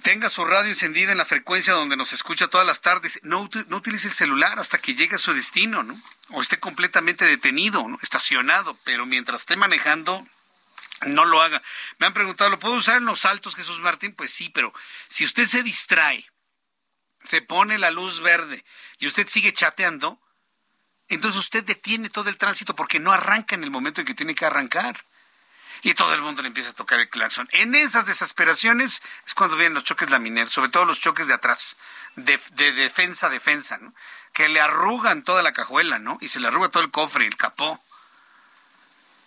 tenga su radio encendida en la frecuencia donde nos escucha todas las tardes, no, no utilice el celular hasta que llegue a su destino, ¿no? O esté completamente detenido, ¿no? Estacionado, pero mientras esté manejando, no lo haga. Me han preguntado, ¿lo puedo usar en los saltos, Jesús Martín? Pues sí, pero si usted se distrae, se pone la luz verde y usted sigue chateando, entonces usted detiene todo el tránsito porque no arranca en el momento en que tiene que arrancar y todo el mundo le empieza a tocar el claxon. En esas desesperaciones es cuando vienen los choques lamineros, sobre todo los choques de atrás, de, defensa a defensa, ¿no? Que le arrugan toda la cajuela, ¿no? Y se le arruga todo el cofre, el capó.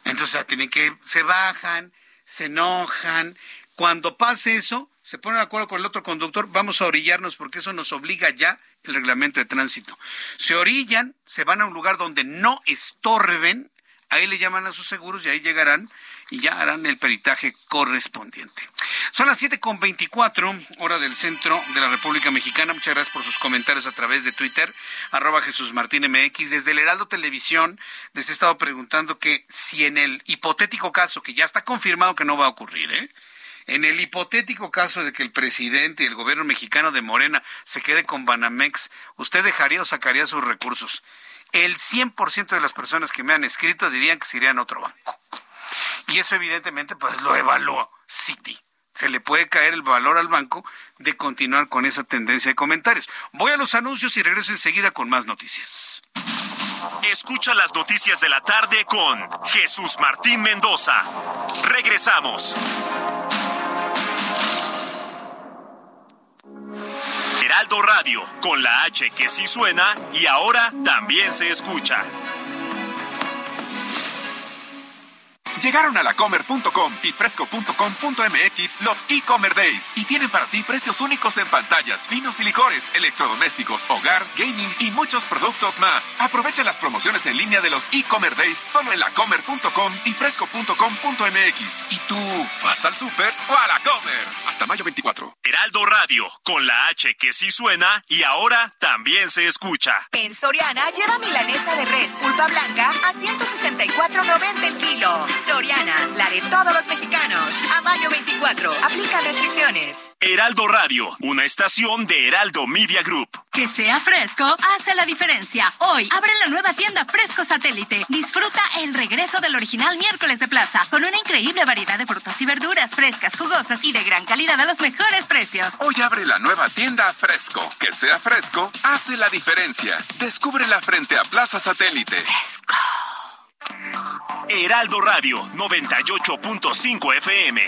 Entonces tienen que, se bajan, se enojan, Cuando pase eso, se ponen de acuerdo con el otro conductor, vamos a orillarnos porque eso nos obliga ya el reglamento de tránsito. Se orillan, se van a un lugar donde no estorben, ahí le llaman a sus seguros y ahí llegarán y ya harán el peritaje correspondiente. Son las 7.24, hora del centro de la República Mexicana. Muchas gracias por sus comentarios a través de Twitter, arroba Jesús Martín MX. Desde el Heraldo Televisión les he estado preguntando que si en el hipotético caso, que ya está confirmado que no va a ocurrir, ¿eh? En el hipotético caso de que el presidente y el gobierno mexicano de Morena se quede con Banamex, ¿usted dejaría o sacaría sus recursos? El 100% de las personas que me han escrito dirían que se irían a otro banco. Y eso evidentemente pues lo evalúa Citi. Se le puede caer el valor al banco de continuar con esa tendencia de comentarios. Voy a los anuncios y regreso enseguida con más noticias. Escucha las noticias de la tarde con Jesús Martín Mendoza. Regresamos. Heraldo Radio, con la H que sí suena y ahora también se escucha. Llegaron a lacomer.com y fresco.com.mx los e-commerce days y tienen para ti precios únicos en pantallas, vinos y licores, electrodomésticos, hogar, gaming y muchos productos más. Aprovecha las promociones en línea de los e-commerce days solo en lacomer.com y fresco.com.mx. ¿Y tú vas al súper o a la comer? Hasta mayo 24. Heraldo Radio, con la H que sí suena y ahora también se escucha. En Soriana lleva milanesa de res pulpa blanca a 164.90 el kilo. Soriana, la de todos los mexicanos. A mayo 24, aplica restricciones. Heraldo Radio, una estación de Heraldo Media Group. Que sea fresco hace la diferencia. Hoy abre la nueva tienda Fresco Satélite. Disfruta el regreso del original miércoles de plaza con una increíble variedad de frutas y verduras frescas, jugosas y de gran calidad a los mejores precios. Hoy abre la nueva tienda Fresco. Que sea fresco hace la diferencia. Descúbrela frente a Plaza Satélite. Fresco. Heraldo Radio 98.5 FM.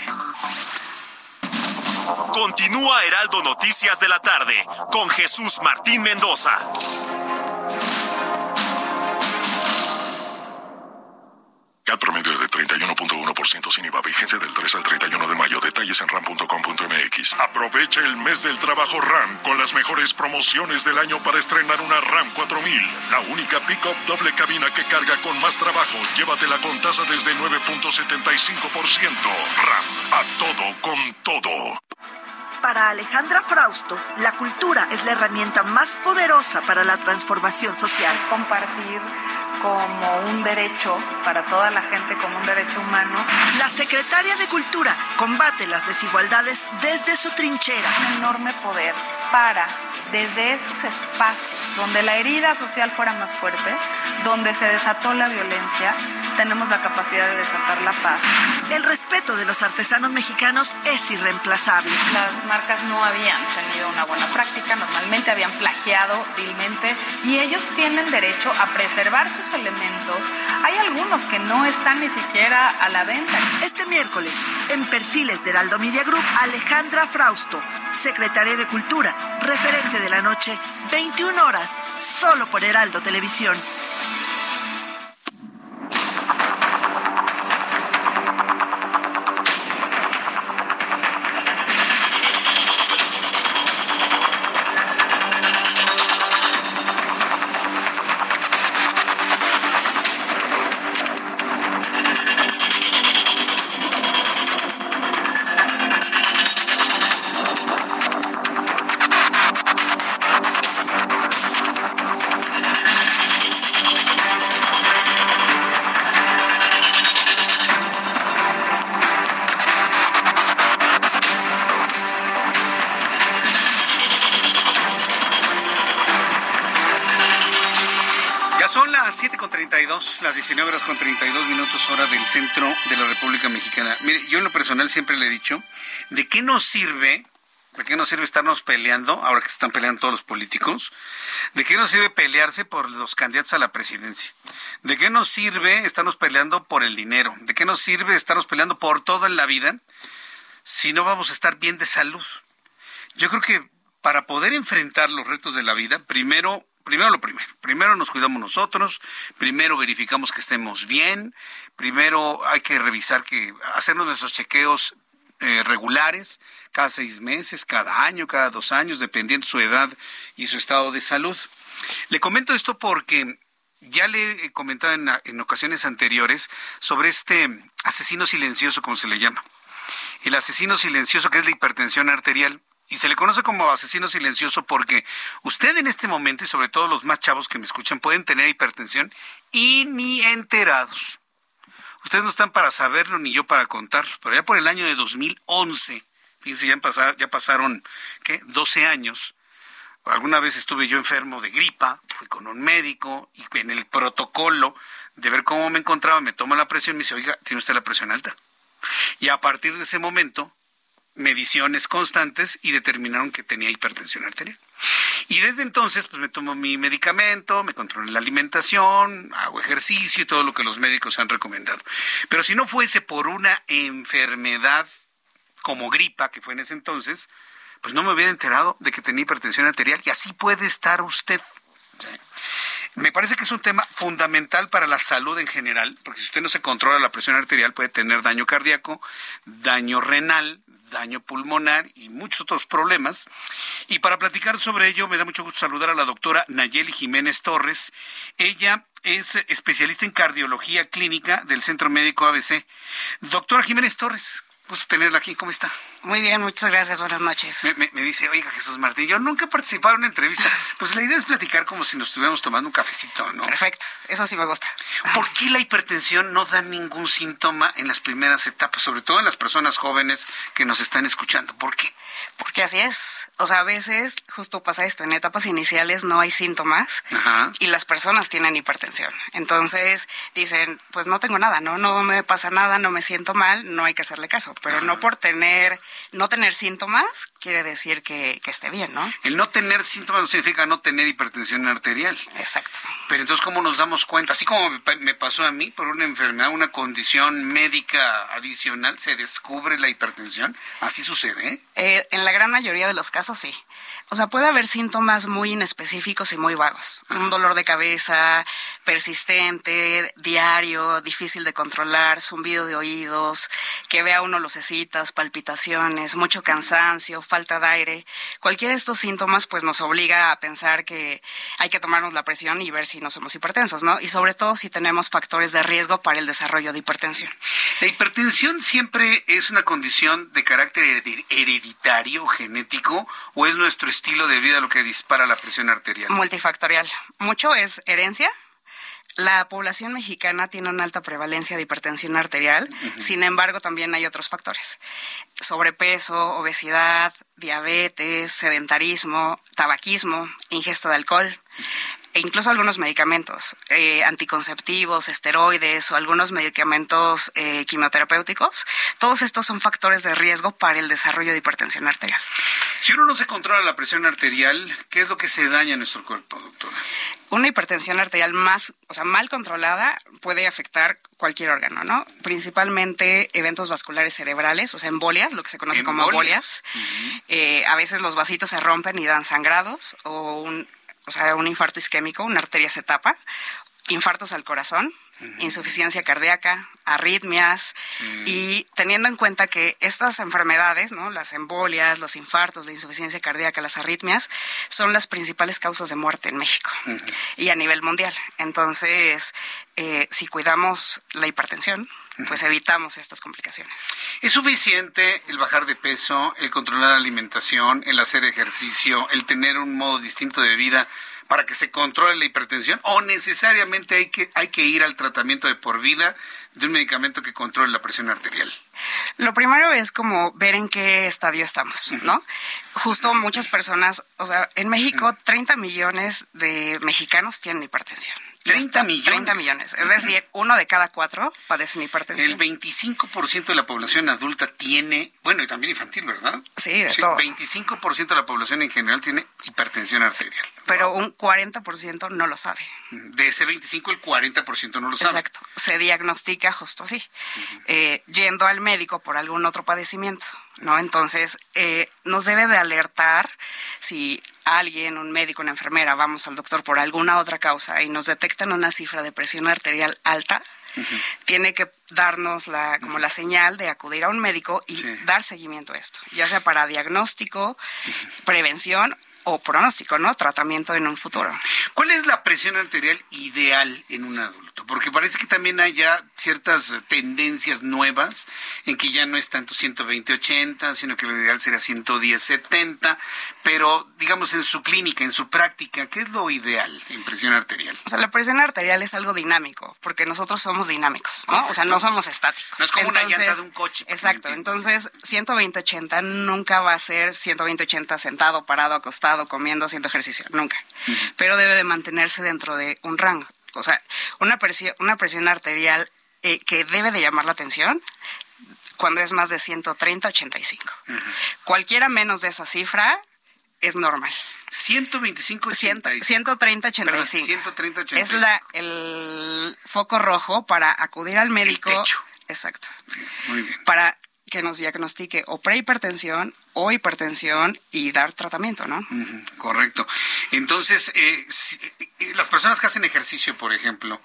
Continúa Heraldo Noticias de la tarde con Jesús Martín Mendoza. Promedio 31.1% sin IVA. Vigencia del 3 al 31 de mayo. Detalles en ram.com.mx. Aprovecha el mes del trabajo RAM con las mejores promociones del año para estrenar una RAM 4000. La única pick-up doble cabina que carga con más trabajo. Llévatela con tasa desde 9.75%. RAM. A todo con todo. Para Alejandra Frausto, la cultura es la herramienta más poderosa para la transformación social. Compartir como un derecho para toda la gente, como un derecho humano. La secretaria de Cultura combate las desigualdades desde su trinchera. Un enorme poder para, desde esos espacios donde la herida social fuera más fuerte, donde se desató la violencia, tenemos la capacidad de desatar la paz. El respeto de los artesanos mexicanos es irreemplazable. Las marcas no habían tenido una buena práctica, normalmente habían plagiado vilmente y ellos tienen derecho a preservar sus elementos. Hay algunos que no están ni siquiera a la venta. Este miércoles, en Perfiles de Heraldo Media Group, Alejandra Frausto, secretaria de Cultura, referente de la noche, 21 horas, solo por Heraldo Televisión. Con 32 minutos hora del centro de la República Mexicana. Mire, yo en lo personal siempre le he dicho, ¿de qué nos sirve, de qué nos sirve estarnos peleando, ahora que se están peleando todos los políticos? ¿De qué nos sirve pelearse por los candidatos a la presidencia? ¿De qué nos sirve estarnos peleando por el dinero? ¿De qué nos sirve estarnos peleando por todo en la vida si no vamos a estar bien de salud? Yo creo que para poder enfrentar los retos de la vida, primero primero lo primero. Primero nos cuidamos nosotros, primero verificamos que estemos bien, primero hay que revisar que, hacernos nuestros chequeos eh, regulares, cada seis meses, cada año, cada dos años, dependiendo su edad y su estado de salud. Le comento esto porque ya le he comentado en, en ocasiones anteriores sobre este asesino silencioso, como se le llama. El asesino silencioso que es la hipertensión arterial. Y se le conoce como asesino silencioso porque usted en este momento, y sobre todo los más chavos que me escuchan, pueden tener hipertensión y ni enterados. Ustedes no están para saberlo ni yo para contarlo, pero ya por el año de 2011, fíjense, ya, pasaron, ya pasaron, ¿qué? 12 años. Alguna vez estuve yo enfermo de gripa, fui con un médico y en el protocolo de ver cómo me encontraba, me toma la presión y me dice, oiga, tiene usted la presión alta. Y a partir de ese momento, mediciones constantes y determinaron que tenía hipertensión arterial. Y desde entonces, pues me tomo mi medicamento, me controlo la alimentación, hago ejercicio y todo lo que los médicos han recomendado. Pero si no fuese por una enfermedad como gripa, que fue en ese entonces, pues no me hubiera enterado de que tenía hipertensión arterial y así puede estar usted. Me parece que es un tema fundamental para la salud en general, porque si usted no se controla la presión arterial puede tener daño cardíaco, daño renal, daño pulmonar y muchos otros problemas. Y para platicar sobre ello, me da mucho gusto saludar a la doctora Nayeli Jiménez Torres. Ella es especialista en cardiología clínica del Centro Médico ABC. Doctora Jiménez Torres, gusto tenerla aquí. ¿Cómo está? Muy bien, muchas gracias. Buenas noches. Me, me, dice, oiga, Jesús Martín, yo nunca he participado en una entrevista. Pues la idea es platicar como si nos estuviéramos tomando un cafecito, ¿no? Perfecto, eso sí me gusta. ¿Por qué la hipertensión no da ningún síntoma en las primeras etapas, sobre todo en las personas jóvenes que nos están escuchando? ¿Por qué? Porque así es. O sea, a veces justo pasa esto, en etapas iniciales no hay síntomas Ajá. y las personas tienen hipertensión. Entonces dicen, pues no tengo nada, ¿no? No me pasa nada, no me siento mal, no hay que hacerle caso. Pero Ajá. no por tener, no tener síntomas quiere decir que, que, esté bien, ¿no? El no tener síntomas no significa no tener hipertensión arterial. Exacto. Pero entonces, ¿cómo nos damos cuenta? Así como me pasó a mí por una enfermedad, una condición médica adicional, se descubre la hipertensión. ¿Así sucede? ¿eh? Eh, en la gran mayoría de los casos sí. O sea, puede haber síntomas muy inespecíficos y muy vagos. Un dolor de cabeza persistente, diario, difícil de controlar, zumbido de oídos, que vea uno lucecitas, palpitaciones, mucho cansancio, falta de aire. Cualquiera de estos síntomas pues nos obliga a pensar que hay que tomarnos la presión y ver si no somos hipertensos, ¿no? Y sobre todo si tenemos factores de riesgo para el desarrollo de hipertensión. La hipertensión siempre es una condición de carácter hereditario, genético, o es nuestro estilo de vida lo que dispara la presión arterial? Multifactorial. Mucho es herencia. La población mexicana tiene una alta prevalencia de hipertensión arterial, uh -huh. sin embargo también hay otros factores. Sobrepeso, obesidad, diabetes, sedentarismo, tabaquismo, ingesta de alcohol. E incluso algunos medicamentos eh, anticonceptivos, esteroides o algunos medicamentos eh, quimioterapéuticos, todos estos son factores de riesgo para el desarrollo de hipertensión arterial. Si uno no se controla la presión arterial, ¿qué es lo que se daña en nuestro cuerpo, doctora? Una hipertensión arterial más, o sea, mal controlada puede afectar cualquier órgano, ¿no? Principalmente eventos vasculares cerebrales, o sea, embolias, lo que se conoce ¿Embolias? como embolias. Uh -huh. eh, a veces los vasitos se rompen y dan sangrados o un o sea, un infarto isquémico, una arteria se tapa, infartos al corazón, uh -huh. insuficiencia cardíaca, arritmias uh -huh. y teniendo en cuenta que estas enfermedades, ¿no? las embolias, los infartos, la insuficiencia cardíaca, las arritmias, son las principales causas de muerte en México uh -huh. y a nivel mundial. Entonces, eh, si cuidamos la hipertensión, pues evitamos estas complicaciones. ¿Es suficiente el bajar de peso, el controlar la alimentación, el hacer ejercicio, el tener un modo distinto de vida para que se controle la hipertensión? ¿O necesariamente hay que, hay que ir al tratamiento de por vida de un medicamento que controle la presión arterial? Lo primero es como ver en qué estadio estamos. ¿no? Justo muchas personas, o sea, en México 30 millones de mexicanos tienen hipertensión. 30 millones. 30 millones. Es decir, uno de cada cuatro padecen hipertensión. El 25% de la población adulta tiene, bueno, y también infantil, ¿verdad? Sí, de sí, todo. 25% de la población en general tiene hipertensión arterial. Pero un 40% no lo sabe. De ese 25, el 40% no lo sabe. Exacto. Se diagnostica justo así, uh -huh. eh, yendo al médico por algún otro padecimiento. ¿No? Entonces, eh, nos debe de alertar si alguien, un médico, una enfermera, vamos al doctor por alguna otra causa y nos detectan una cifra de presión arterial alta, tiene que darnos la, como la señal de acudir a un médico y dar seguimiento a esto, ya sea para diagnóstico, prevención o pronóstico, ¿no? Tratamiento en un futuro. ¿Cuál es la presión arterial ideal en un adulto? Porque parece que también hay ya ciertas tendencias nuevas en que ya no es tanto 120-80, sino que lo ideal sería 110-70, pero digamos en su clínica, en su práctica, ¿qué es lo ideal en presión arterial? O sea, la presión arterial es algo dinámico, porque nosotros somos dinámicos, ¿no? O sea, no somos estáticos. No es como una llanta de un coche. Exacto, entonces 120-80 nunca va a ser 120-80 sentado, parado, acostado comiendo, haciendo ejercicio, nunca. Pero debe de mantenerse dentro de un rango. O sea, una presión, una presión arterial eh, que debe de llamar la atención cuando es más de 130, 85. Cualquiera menos de esa cifra es normal. 125, 85. 130, 85. 130, 85. Es la, el foco rojo para acudir al médico. Exacto. muy bien. Para que nos diagnostique o prehipertensión o hipertensión y dar tratamiento, ¿no? correcto. Entonces, eh, eh, las personas que hacen ejercicio, por ejemplo,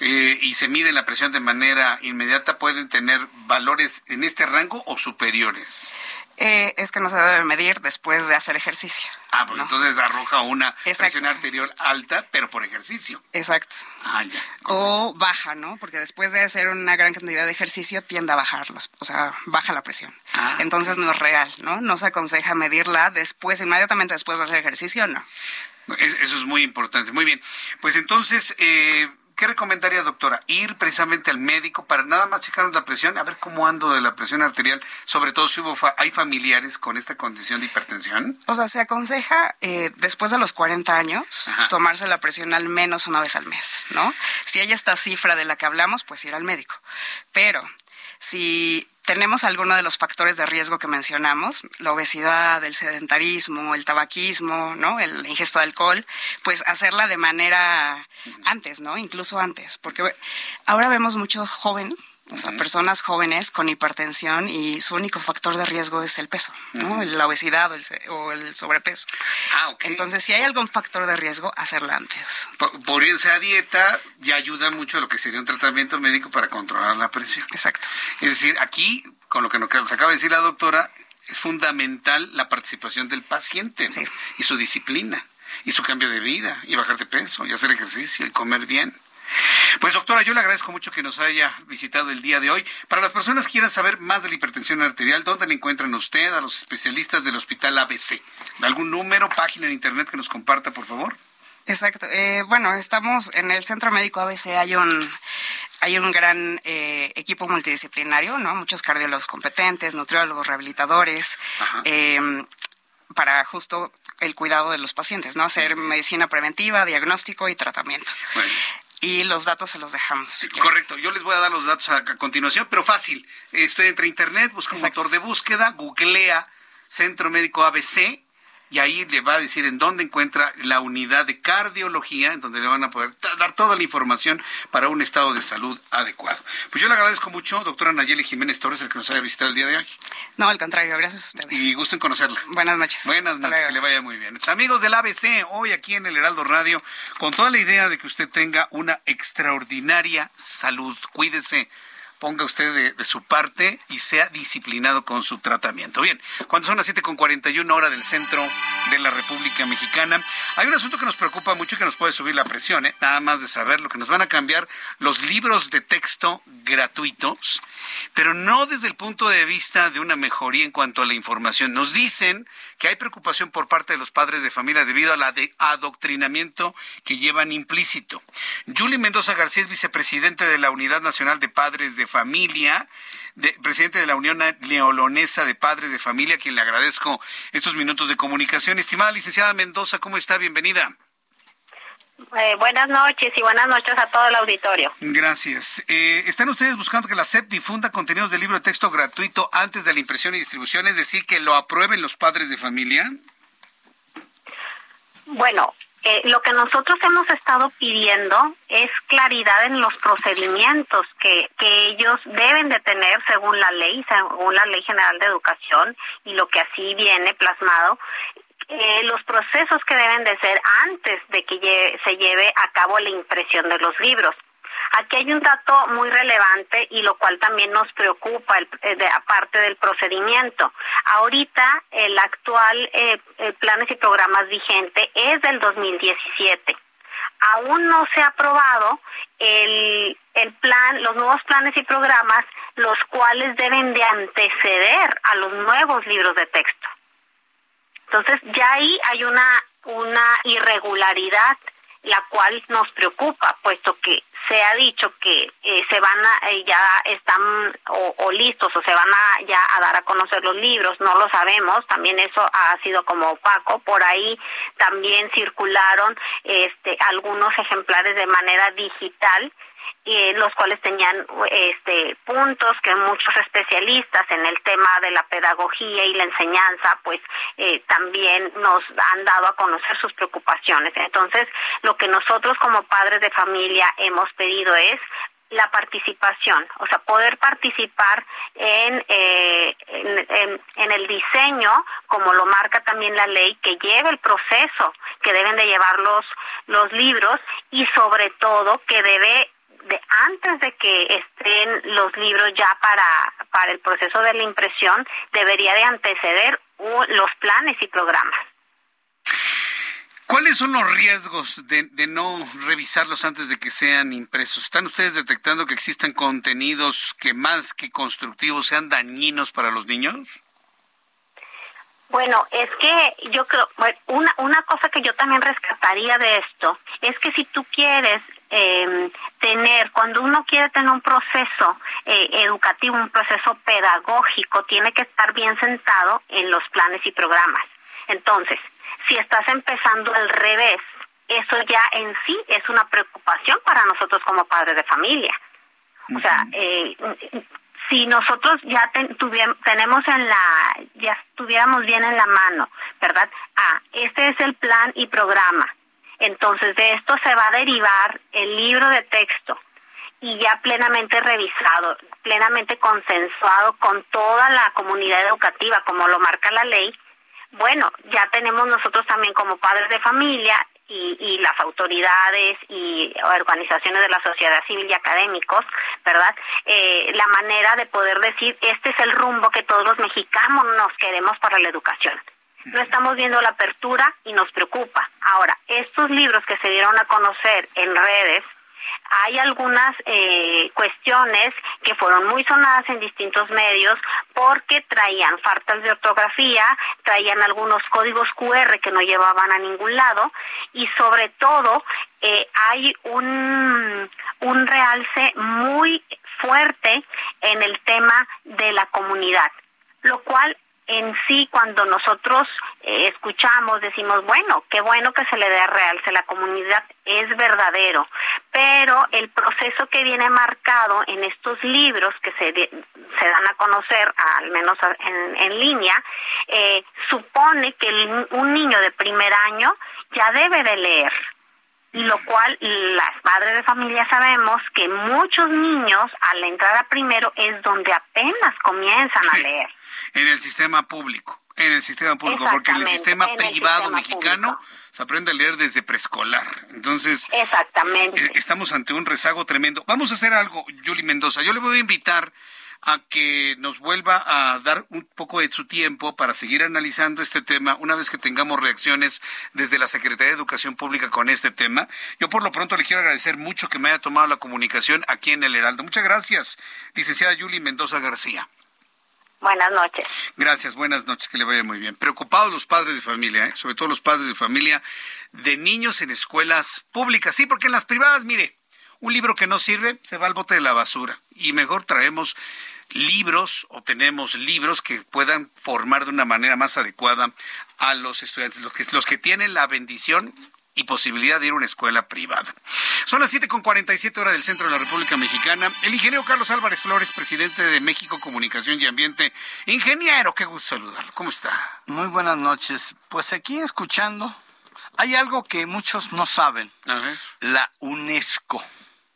eh, y se mide la presión de manera inmediata, ¿pueden tener valores en este rango o superiores? Eh, es que no se debe medir después de hacer ejercicio. Ah, porque entonces arroja una presión arterial alta, pero por ejercicio. Exacto. Ah, ya. O baja, ¿no? Porque después de hacer una gran cantidad de ejercicio tiende a bajar, o sea, baja la presión. Ah, entonces no es real, ¿no? No se aconseja medirla después, inmediatamente después de hacer ejercicio, no. Eso es muy importante. Muy bien. Pues entonces, eh, ¿qué recomendaría, doctora? Ir precisamente al médico para nada más checarnos la presión, a ver cómo ando de la presión arterial, sobre todo si hubo hay familiares con esta condición de hipertensión. O sea, se aconseja eh, después de los 40 años tomarse la presión al menos una vez al mes, ¿no? Si hay esta cifra de la que hablamos, pues ir al médico. Pero si tenemos alguno de los factores de riesgo que mencionamos, la obesidad, el sedentarismo, el tabaquismo, ¿no? El, la ingesta de alcohol, pues hacerla de manera antes, ¿no? Incluso antes, porque ahora vemos mucho joven o sea, personas jóvenes con hipertensión y su único factor de riesgo es el peso, ¿no? La obesidad o el, sobrepeso. Ah, ok. Entonces, si hay algún factor de riesgo, hacerla antes. Por, irse a dieta ya ayuda mucho a lo que sería un tratamiento médico para controlar la presión. Exacto. Es decir, aquí, con lo que nos acaba de decir la doctora, es fundamental la participación del paciente y su disciplina y su cambio de vida y bajar de peso y hacer ejercicio y comer bien. Pues doctora, yo le agradezco mucho que nos haya visitado el día de hoy. Para las personas que quieran saber más de la hipertensión arterial, ¿dónde le encuentran usted a los especialistas del Hospital ABC? ¿Algún número, página en internet que nos comparta, por favor? Exacto. Eh, bueno, estamos en el Centro Médico ABC, hay un hay un gran eh, equipo multidisciplinario, ¿no? Muchos cardiólogos competentes, nutriólogos, rehabilitadores, em, para justo el cuidado de los pacientes, ¿no? Hacer medicina preventiva, diagnóstico y tratamiento. Bueno y los datos se los dejamos. Correcto, yo les voy a dar los datos a, continuación, pero fácil. Estoy entre internet, busca un motor de búsqueda, googlea Centro Médico ABC y ahí le va a decir en dónde encuentra la unidad de cardiología, en donde le van a poder dar toda la información para un estado de salud adecuado. Pues yo le agradezco mucho, doctora Nayeli Jiménez Torres, el que nos haya visitado el día de hoy. No, al contrario, gracias a ustedes. Y gusto en conocerla. Buenas noches. Buenas noches, que le vaya muy bien. amigos del ABC, hoy aquí en el Heraldo Radio, con toda la idea de que usted tenga una extraordinaria salud. Cuídese ponga usted de, su parte y sea disciplinado con su tratamiento. Bien, cuando son las 7.41 hora del centro de la República Mexicana, hay un asunto que nos preocupa mucho y que nos puede subir la presión, ¿eh? nada más de saber lo que nos van a cambiar los libros de texto gratuitos, pero no desde el punto de vista de una mejoría en cuanto a la información. Nos dicen que hay preocupación por parte de los padres de familia debido al adoctrinamiento que llevan implícito. Julie Mendoza García es vicepresidente de la Unidad Nacional de Padres de familia, de, presidente de la Unión Neolonesa de Padres de Familia, a quien le agradezco estos minutos de comunicación. Estimada licenciada Mendoza, ¿cómo está? Bienvenida. Eh, buenas noches y buenas noches a todo el auditorio. Gracias. Eh, ¿Están ustedes buscando que la SEP difunda contenidos de libro de texto gratuito antes de la impresión y distribución, es decir, que lo aprueben los padres de familia? Bueno, eh, lo que nosotros hemos estado pidiendo es claridad en los procedimientos que, que ellos deben de tener según la ley, según la Ley General de Educación y lo que así viene plasmado, eh, los procesos que deben de ser antes de que se lleve a cabo la impresión de los libros. Aquí hay un dato muy relevante y lo cual también nos preocupa, eh, de, aparte del procedimiento. Ahorita el actual eh, planes y programas vigente es del 2017 aún no se ha aprobado el, el plan, los nuevos planes y programas, los cuales deben de anteceder a los nuevos libros de texto. Entonces, ya ahí hay una, una irregularidad la cual nos preocupa, puesto que se ha dicho que eh, se van a, eh, ya están o, listos o se van a ya a dar a conocer los libros, no lo sabemos, también eso ha sido como opaco, por ahí también circularon este algunos ejemplares de manera digital y los cuales tenían este puntos que muchos especialistas en el tema de la pedagogía y la enseñanza pues eh, también nos han dado a conocer sus preocupaciones. Entonces lo que nosotros como padres de familia hemos pedido es la participación, o sea, poder participar en, eh, en, en, el diseño, como lo marca también la ley, que lleve el proceso que deben de llevar los, los libros y sobre todo que debe de antes de que estén los libros ya para, para el proceso de la impresión, debería de anteceder los planes y programas. ¿Cuáles son los riesgos de, de, no revisarlos antes de que sean impresos? ¿Están ustedes detectando que existan contenidos que más que constructivos sean dañinos para los niños? Bueno, es que yo creo, una, una cosa que yo también rescataría de esto es que si tú quieres eh, tener, cuando uno quiere tener un proceso eh, educativo, un proceso pedagógico, tiene que estar bien sentado en los planes y programas. Entonces, si estás empezando al revés, eso ya en sí es una preocupación para nosotros como padres de familia. O sea, eh, si nosotros ya tenemos en la, ya estuviéramos bien en la mano, ¿verdad? Ah, este es el plan y programa entonces de esto se va a derivar el libro de texto y ya plenamente revisado, plenamente consensuado con toda la comunidad educativa, como lo marca la ley, bueno, ya tenemos nosotros también como padres de familia y, las autoridades y organizaciones de la sociedad civil y académicos, ¿verdad? Eh, la manera de poder decir, este es el rumbo que todos los mexicanos nos queremos para la educación no estamos viendo la apertura y nos preocupa. Ahora, estos libros que se dieron a conocer en redes, hay algunas eh, cuestiones que fueron muy sonadas en distintos medios porque traían faltas de ortografía, traían algunos códigos QR que no llevaban a ningún lado y sobre todo eh, hay un, un realce muy fuerte en el tema de la comunidad, lo cual en sí cuando nosotros eh, escuchamos decimos bueno qué bueno que se le dé realce la comunidad es verdadero pero el proceso que viene marcado en estos libros que se se dan a conocer al menos en, en línea eh, supone que un niño de primer año ya debe de leer lo cual las padres de familia sabemos que muchos niños al entrar a primero es donde apenas comienzan a leer. En el sistema público, en el sistema público, porque en el sistema privado mexicano se aprende a leer desde preescolar. Entonces, Exactamente. Eh, estamos ante un rezago tremendo. Vamos a hacer algo, Julie Mendoza. Yo le voy a invitar a que nos vuelva a dar un poco de su tiempo para seguir analizando este tema una vez que tengamos reacciones desde la Secretaría de Educación Pública con este tema. Yo por lo pronto le quiero agradecer mucho que me haya tomado la comunicación aquí en el Heraldo. Muchas gracias, licenciada Yuli Mendoza García. Buenas noches. Gracias, buenas noches, que le vaya muy bien. Preocupados los padres de familia, ¿eh? sobre todo los padres de familia de niños en escuelas públicas. Sí, porque en las privadas, mire, un libro que no sirve se va al bote de la basura y mejor traemos libros o tenemos libros que puedan formar de una manera más adecuada a los estudiantes, los que, los que tienen la bendición y posibilidad de ir a una escuela privada. Son las 7.47 horas del centro de la República Mexicana. El ingeniero Carlos Álvarez Flores, presidente de México Comunicación y Ambiente. Ingeniero, qué gusto saludar. ¿Cómo está? Muy buenas noches. Pues aquí escuchando, hay algo que muchos no saben. A ver. La UNESCO.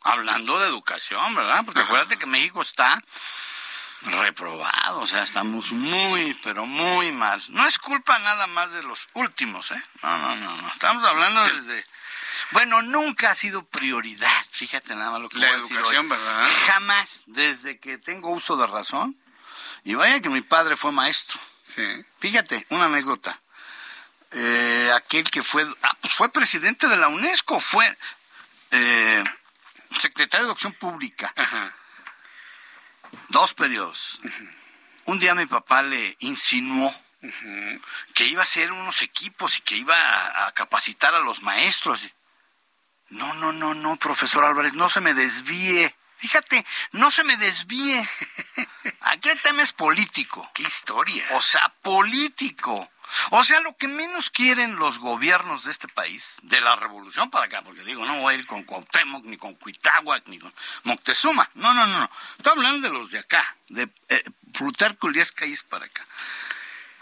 Hablando de educación, ¿verdad? Porque acuérdate que México está reprobado, o sea, estamos muy, pero muy mal. No es culpa nada más de los últimos, ¿eh? No, no, no, no. Estamos hablando desde Bueno, nunca ha sido prioridad, fíjate nada más lo que La voy a decir educación, hoy. ¿verdad? Jamás, desde que tengo uso de razón, y vaya que mi padre fue maestro. Sí. Fíjate, una anécdota. Eh, aquel que fue, ah, pues fue presidente de la UNESCO, fue eh, secretario de Educación Pública. Dos periodos. Un día mi papá le insinuó que iba a hacer unos equipos y que iba a, a capacitar a los maestros. No, no, no, no, profesor Álvarez, no se me desvíe. Fíjate, no se me desvíe. Aquí el tema es político. ¿Qué historia? O sea, político. O sea, lo que menos quieren los gobiernos de este país, de la revolución para acá, porque digo, no voy a ir con Cuauhtémoc, ni con Cuitáhuac, ni con Moctezuma. No, no, no, no. Estoy hablando de los de acá, de eh, Plutarco Elías Calles para acá.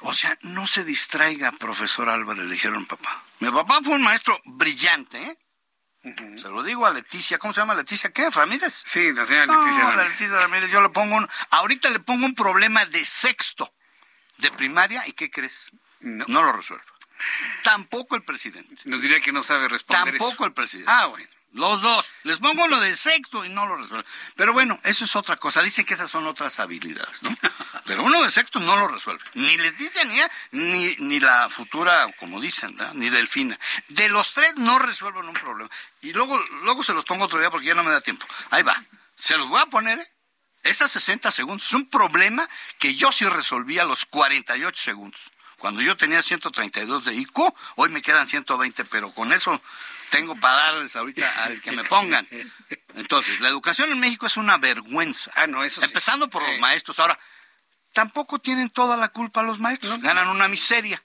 O sea, no se distraiga, profesor Álvarez, le dijeron papá. Mi papá fue un maestro brillante, ¿eh? Se lo digo a Leticia, ¿cómo se llama Leticia? ¿Qué? ¿Ramírez? Sí, la señora No, Leticia Ramírez. Leticia Ramírez, yo le pongo un, ahorita le pongo un problema de sexto de primaria y ¿qué crees? No, lo resuelve. Tampoco el presidente. Nos diría que no sabe responder Tampoco eso. el presidente. Ah, bueno. Los dos. Les pongo lo de sexto y no lo resuelve. Pero bueno, eso es otra cosa. Dicen que esas son otras habilidades, ¿no? Pero uno de sexto no lo resuelve. Ni Leticia ni, ella, ni, ni la futura, como dicen, ni Delfina. De los tres no resuelven un problema. Y luego, luego se los pongo otro día porque ya no me da tiempo. Ahí va. Se los voy a poner, ¿eh? Esas 60 segundos. Es un problema que yo sí resolví a los 48 segundos. Cuando yo tenía 132 de IQ, hoy me quedan 120, pero con eso tengo para darles ahorita al que me pongan. Entonces, la educación en México es una vergüenza. Ah, no, eso sí. Empezando por Sí. los maestros. Ahora, tampoco tienen toda la culpa los maestros. Ganan una miseria.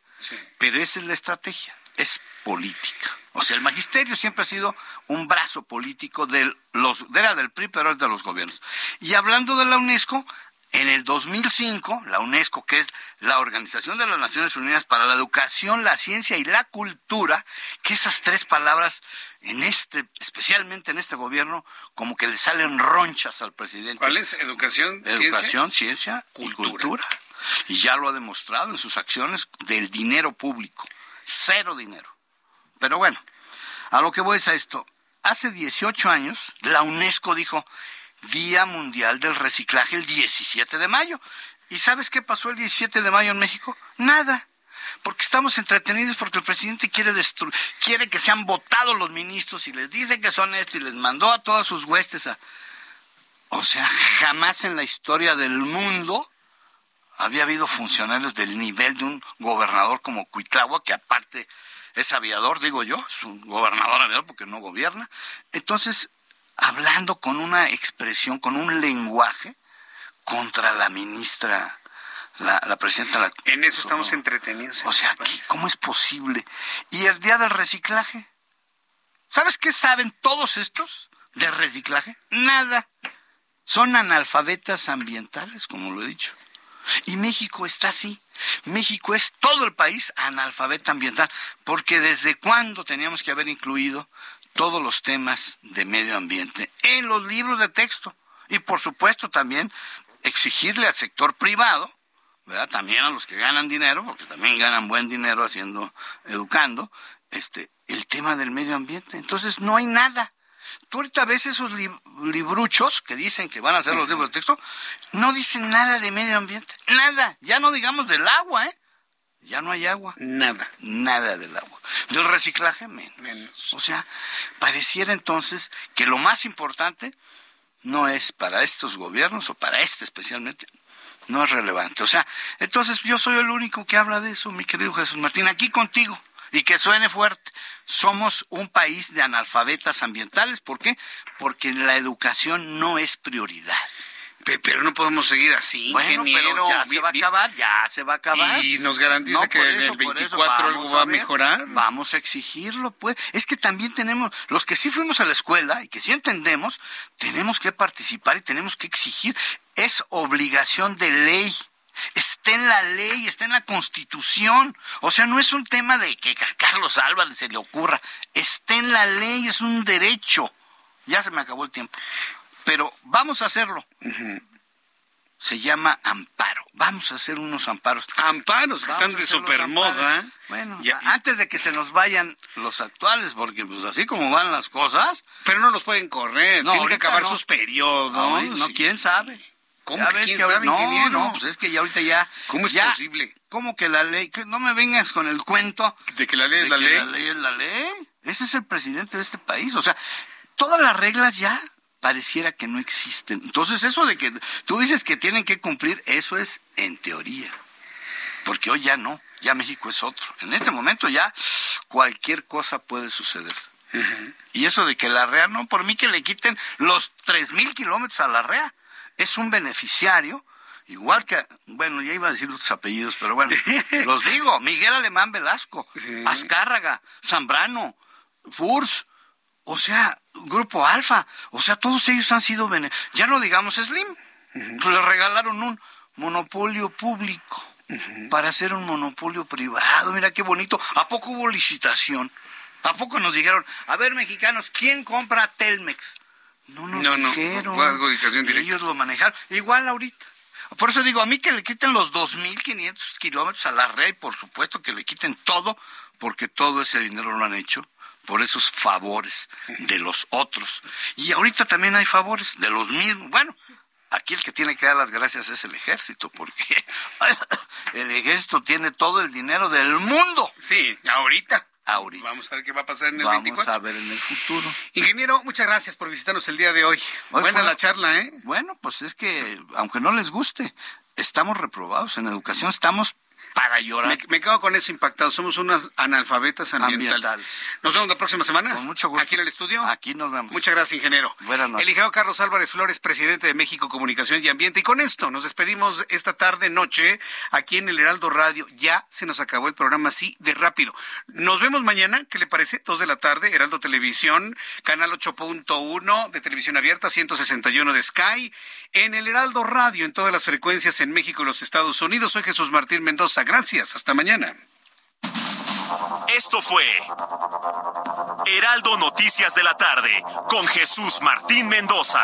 Pero esa es la estrategia. Es política. O sea, el magisterio siempre ha sido un brazo político de los, era del PRI, pero es de los gobiernos. Y hablando de la UNESCO, en el 2005, la UNESCO, que es la Organización de las Naciones Unidas para la Educación, la Ciencia y la Cultura, que esas tres palabras, en este, especialmente en este gobierno, como que le salen ronchas al presidente. ¿Cuál es? ¿Educación? Educación, ciencia, y cultura. Y ya lo ha demostrado en sus acciones del dinero público. Cero dinero. Pero bueno, a lo que voy es a esto. Hace 18 años, la UNESCO dijo Día Mundial del Reciclaje el 17 de mayo. ¿Y sabes qué pasó el 17 de mayo en México? Nada. Porque estamos entretenidos porque el presidente quiere destruir, quiere que sean votados los ministros y les dice que son esto y les mandó a todas sus huestes a... O sea, jamás en la historia del mundo había habido funcionarios del nivel de un gobernador como Cuitlagua, que aparte es aviador, digo yo, es un gobernador aviador porque no gobierna. Entonces, hablando con una expresión, con un lenguaje contra la ministra, la, la presidenta. La, En eso estamos entretenidos. o sea, ¿qué- ¿cómo es posible? ¿Y el día del reciclaje? ¿Sabes qué saben todos estos de reciclaje? Nada. Son analfabetas ambientales, como lo he dicho. Y México está así. México es todo el país analfabeta ambiental, porque desde cuándo teníamos que haber incluido todos los temas de medio ambiente en los libros de texto. Y por supuesto también exigirle al sector privado, ¿verdad? También a los que ganan dinero, porque también ganan buen dinero haciendo, educando, este, el tema del medio ambiente. Entonces no hay nada. Tú ahorita ves esos lib- libruchos que dicen que van a hacer los libros de texto, no dicen nada de medio ambiente, nada, ya no digamos del agua, ¿eh? Ya no hay agua. Nada. Nada del agua. Del reciclaje menos. O sea, pareciera entonces que lo más importante no es para estos gobiernos o para este especialmente, no es relevante. O sea, entonces yo soy el único que habla de eso, mi querido Jesús Martín, aquí contigo. Y que suene fuerte. Somos un país de analfabetas ambientales. ¿Por qué? Porque la educación no es prioridad. Pe- Pero no podemos seguir así, Bueno, ingeniero. pero ya se va a acabar, ya se va a acabar. Y nos garantiza No, que en el por eso, 24 algo va a ver, mejorar. Vamos a exigirlo, pues. Es que también tenemos, los que sí fuimos a la escuela y que sí entendemos, tenemos que participar y tenemos que exigir. Es obligación de ley. Está en la ley, está en la constitución. O sea, no es un tema de que a Carlos Álvarez se le ocurra. Está en la ley, es un derecho. Ya se me acabó el tiempo. Pero vamos a hacerlo. se llama amparo. Vamos a hacer unos amparos. Amparos que están de super moda. Bueno, ya, antes de que se nos vayan los actuales, porque pues así como van las cosas. Pero no los pueden correr, tienen que acabar sus periodos. No, quién sabe. ¿Cómo que quién sabe, no, no, pues es que ya ahorita ya. ¿Cómo es posible? ¿Cómo que la ley? Que no me vengas con el cuento. De que la ley es la ley. La ley es la ley. Ese es el presidente de este país. O sea, todas las reglas ya pareciera que no existen. Entonces, eso de que tú dices que tienen que cumplir, eso es en teoría. Porque hoy ya no, ya México es otro. En este momento ya cualquier cosa puede suceder. Y eso de que la REA, no, por mí que le quiten los tres mil kilómetros a la REA. Es un beneficiario, igual que, bueno, ya iba a decir otros apellidos, pero bueno, los digo, Miguel Alemán Velasco, Azcárraga, Zambrano, Furs, o sea, Grupo Alfa, o sea, todos ellos han sido ya no digamos Slim, le regalaron un monopolio público para hacer un monopolio privado. Mira qué bonito. ¿A poco hubo licitación? ¿A poco nos dijeron, a ver, mexicanos, ¿quién compra Telmex? No, no, no, fue adjudicación directa. Ellos lo manejaron. Igual ahorita. Por eso digo, a mí que le quiten los 2.500 kilómetros a la red, por supuesto que le quiten todo, porque todo ese dinero lo han hecho por esos favores de los otros. Y ahorita también hay favores de los mismos. Bueno, aquí el que tiene que dar las gracias es el ejército, porque el ejército tiene todo el dinero del mundo. Sí, ahorita. Ahorita. Vamos a ver qué va a pasar en el Vamos a ver en el futuro. Ingeniero, muchas gracias por visitarnos el día de hoy. Buena la charla, ¿eh? Bueno, pues es que, aunque no les guste, estamos reprobados en educación, estamos para llorar. Me, quedo con eso impactado. Somos unas analfabetas ambientales. Nos vemos la próxima semana. Con mucho gusto. Aquí en el estudio. Aquí nos vemos. Muchas gracias, ingeniero. Buenas noches. El ingeniero Carlos Álvarez Flores, presidente de México Comunicación y Ambiente. Y con esto nos despedimos esta tarde, noche, aquí en el Heraldo Radio. Ya se nos acabó el programa así de rápido. Nos vemos mañana, ¿qué le parece? Dos de la tarde, Heraldo Televisión, canal 8.1 de televisión abierta, 161 de Sky, en el Heraldo Radio, en todas las frecuencias en México y los Estados Unidos. Soy Jesús Martín Gracias, hasta mañana. Esto fue Heraldo Noticias de la tarde con Jesús Martín Mendoza.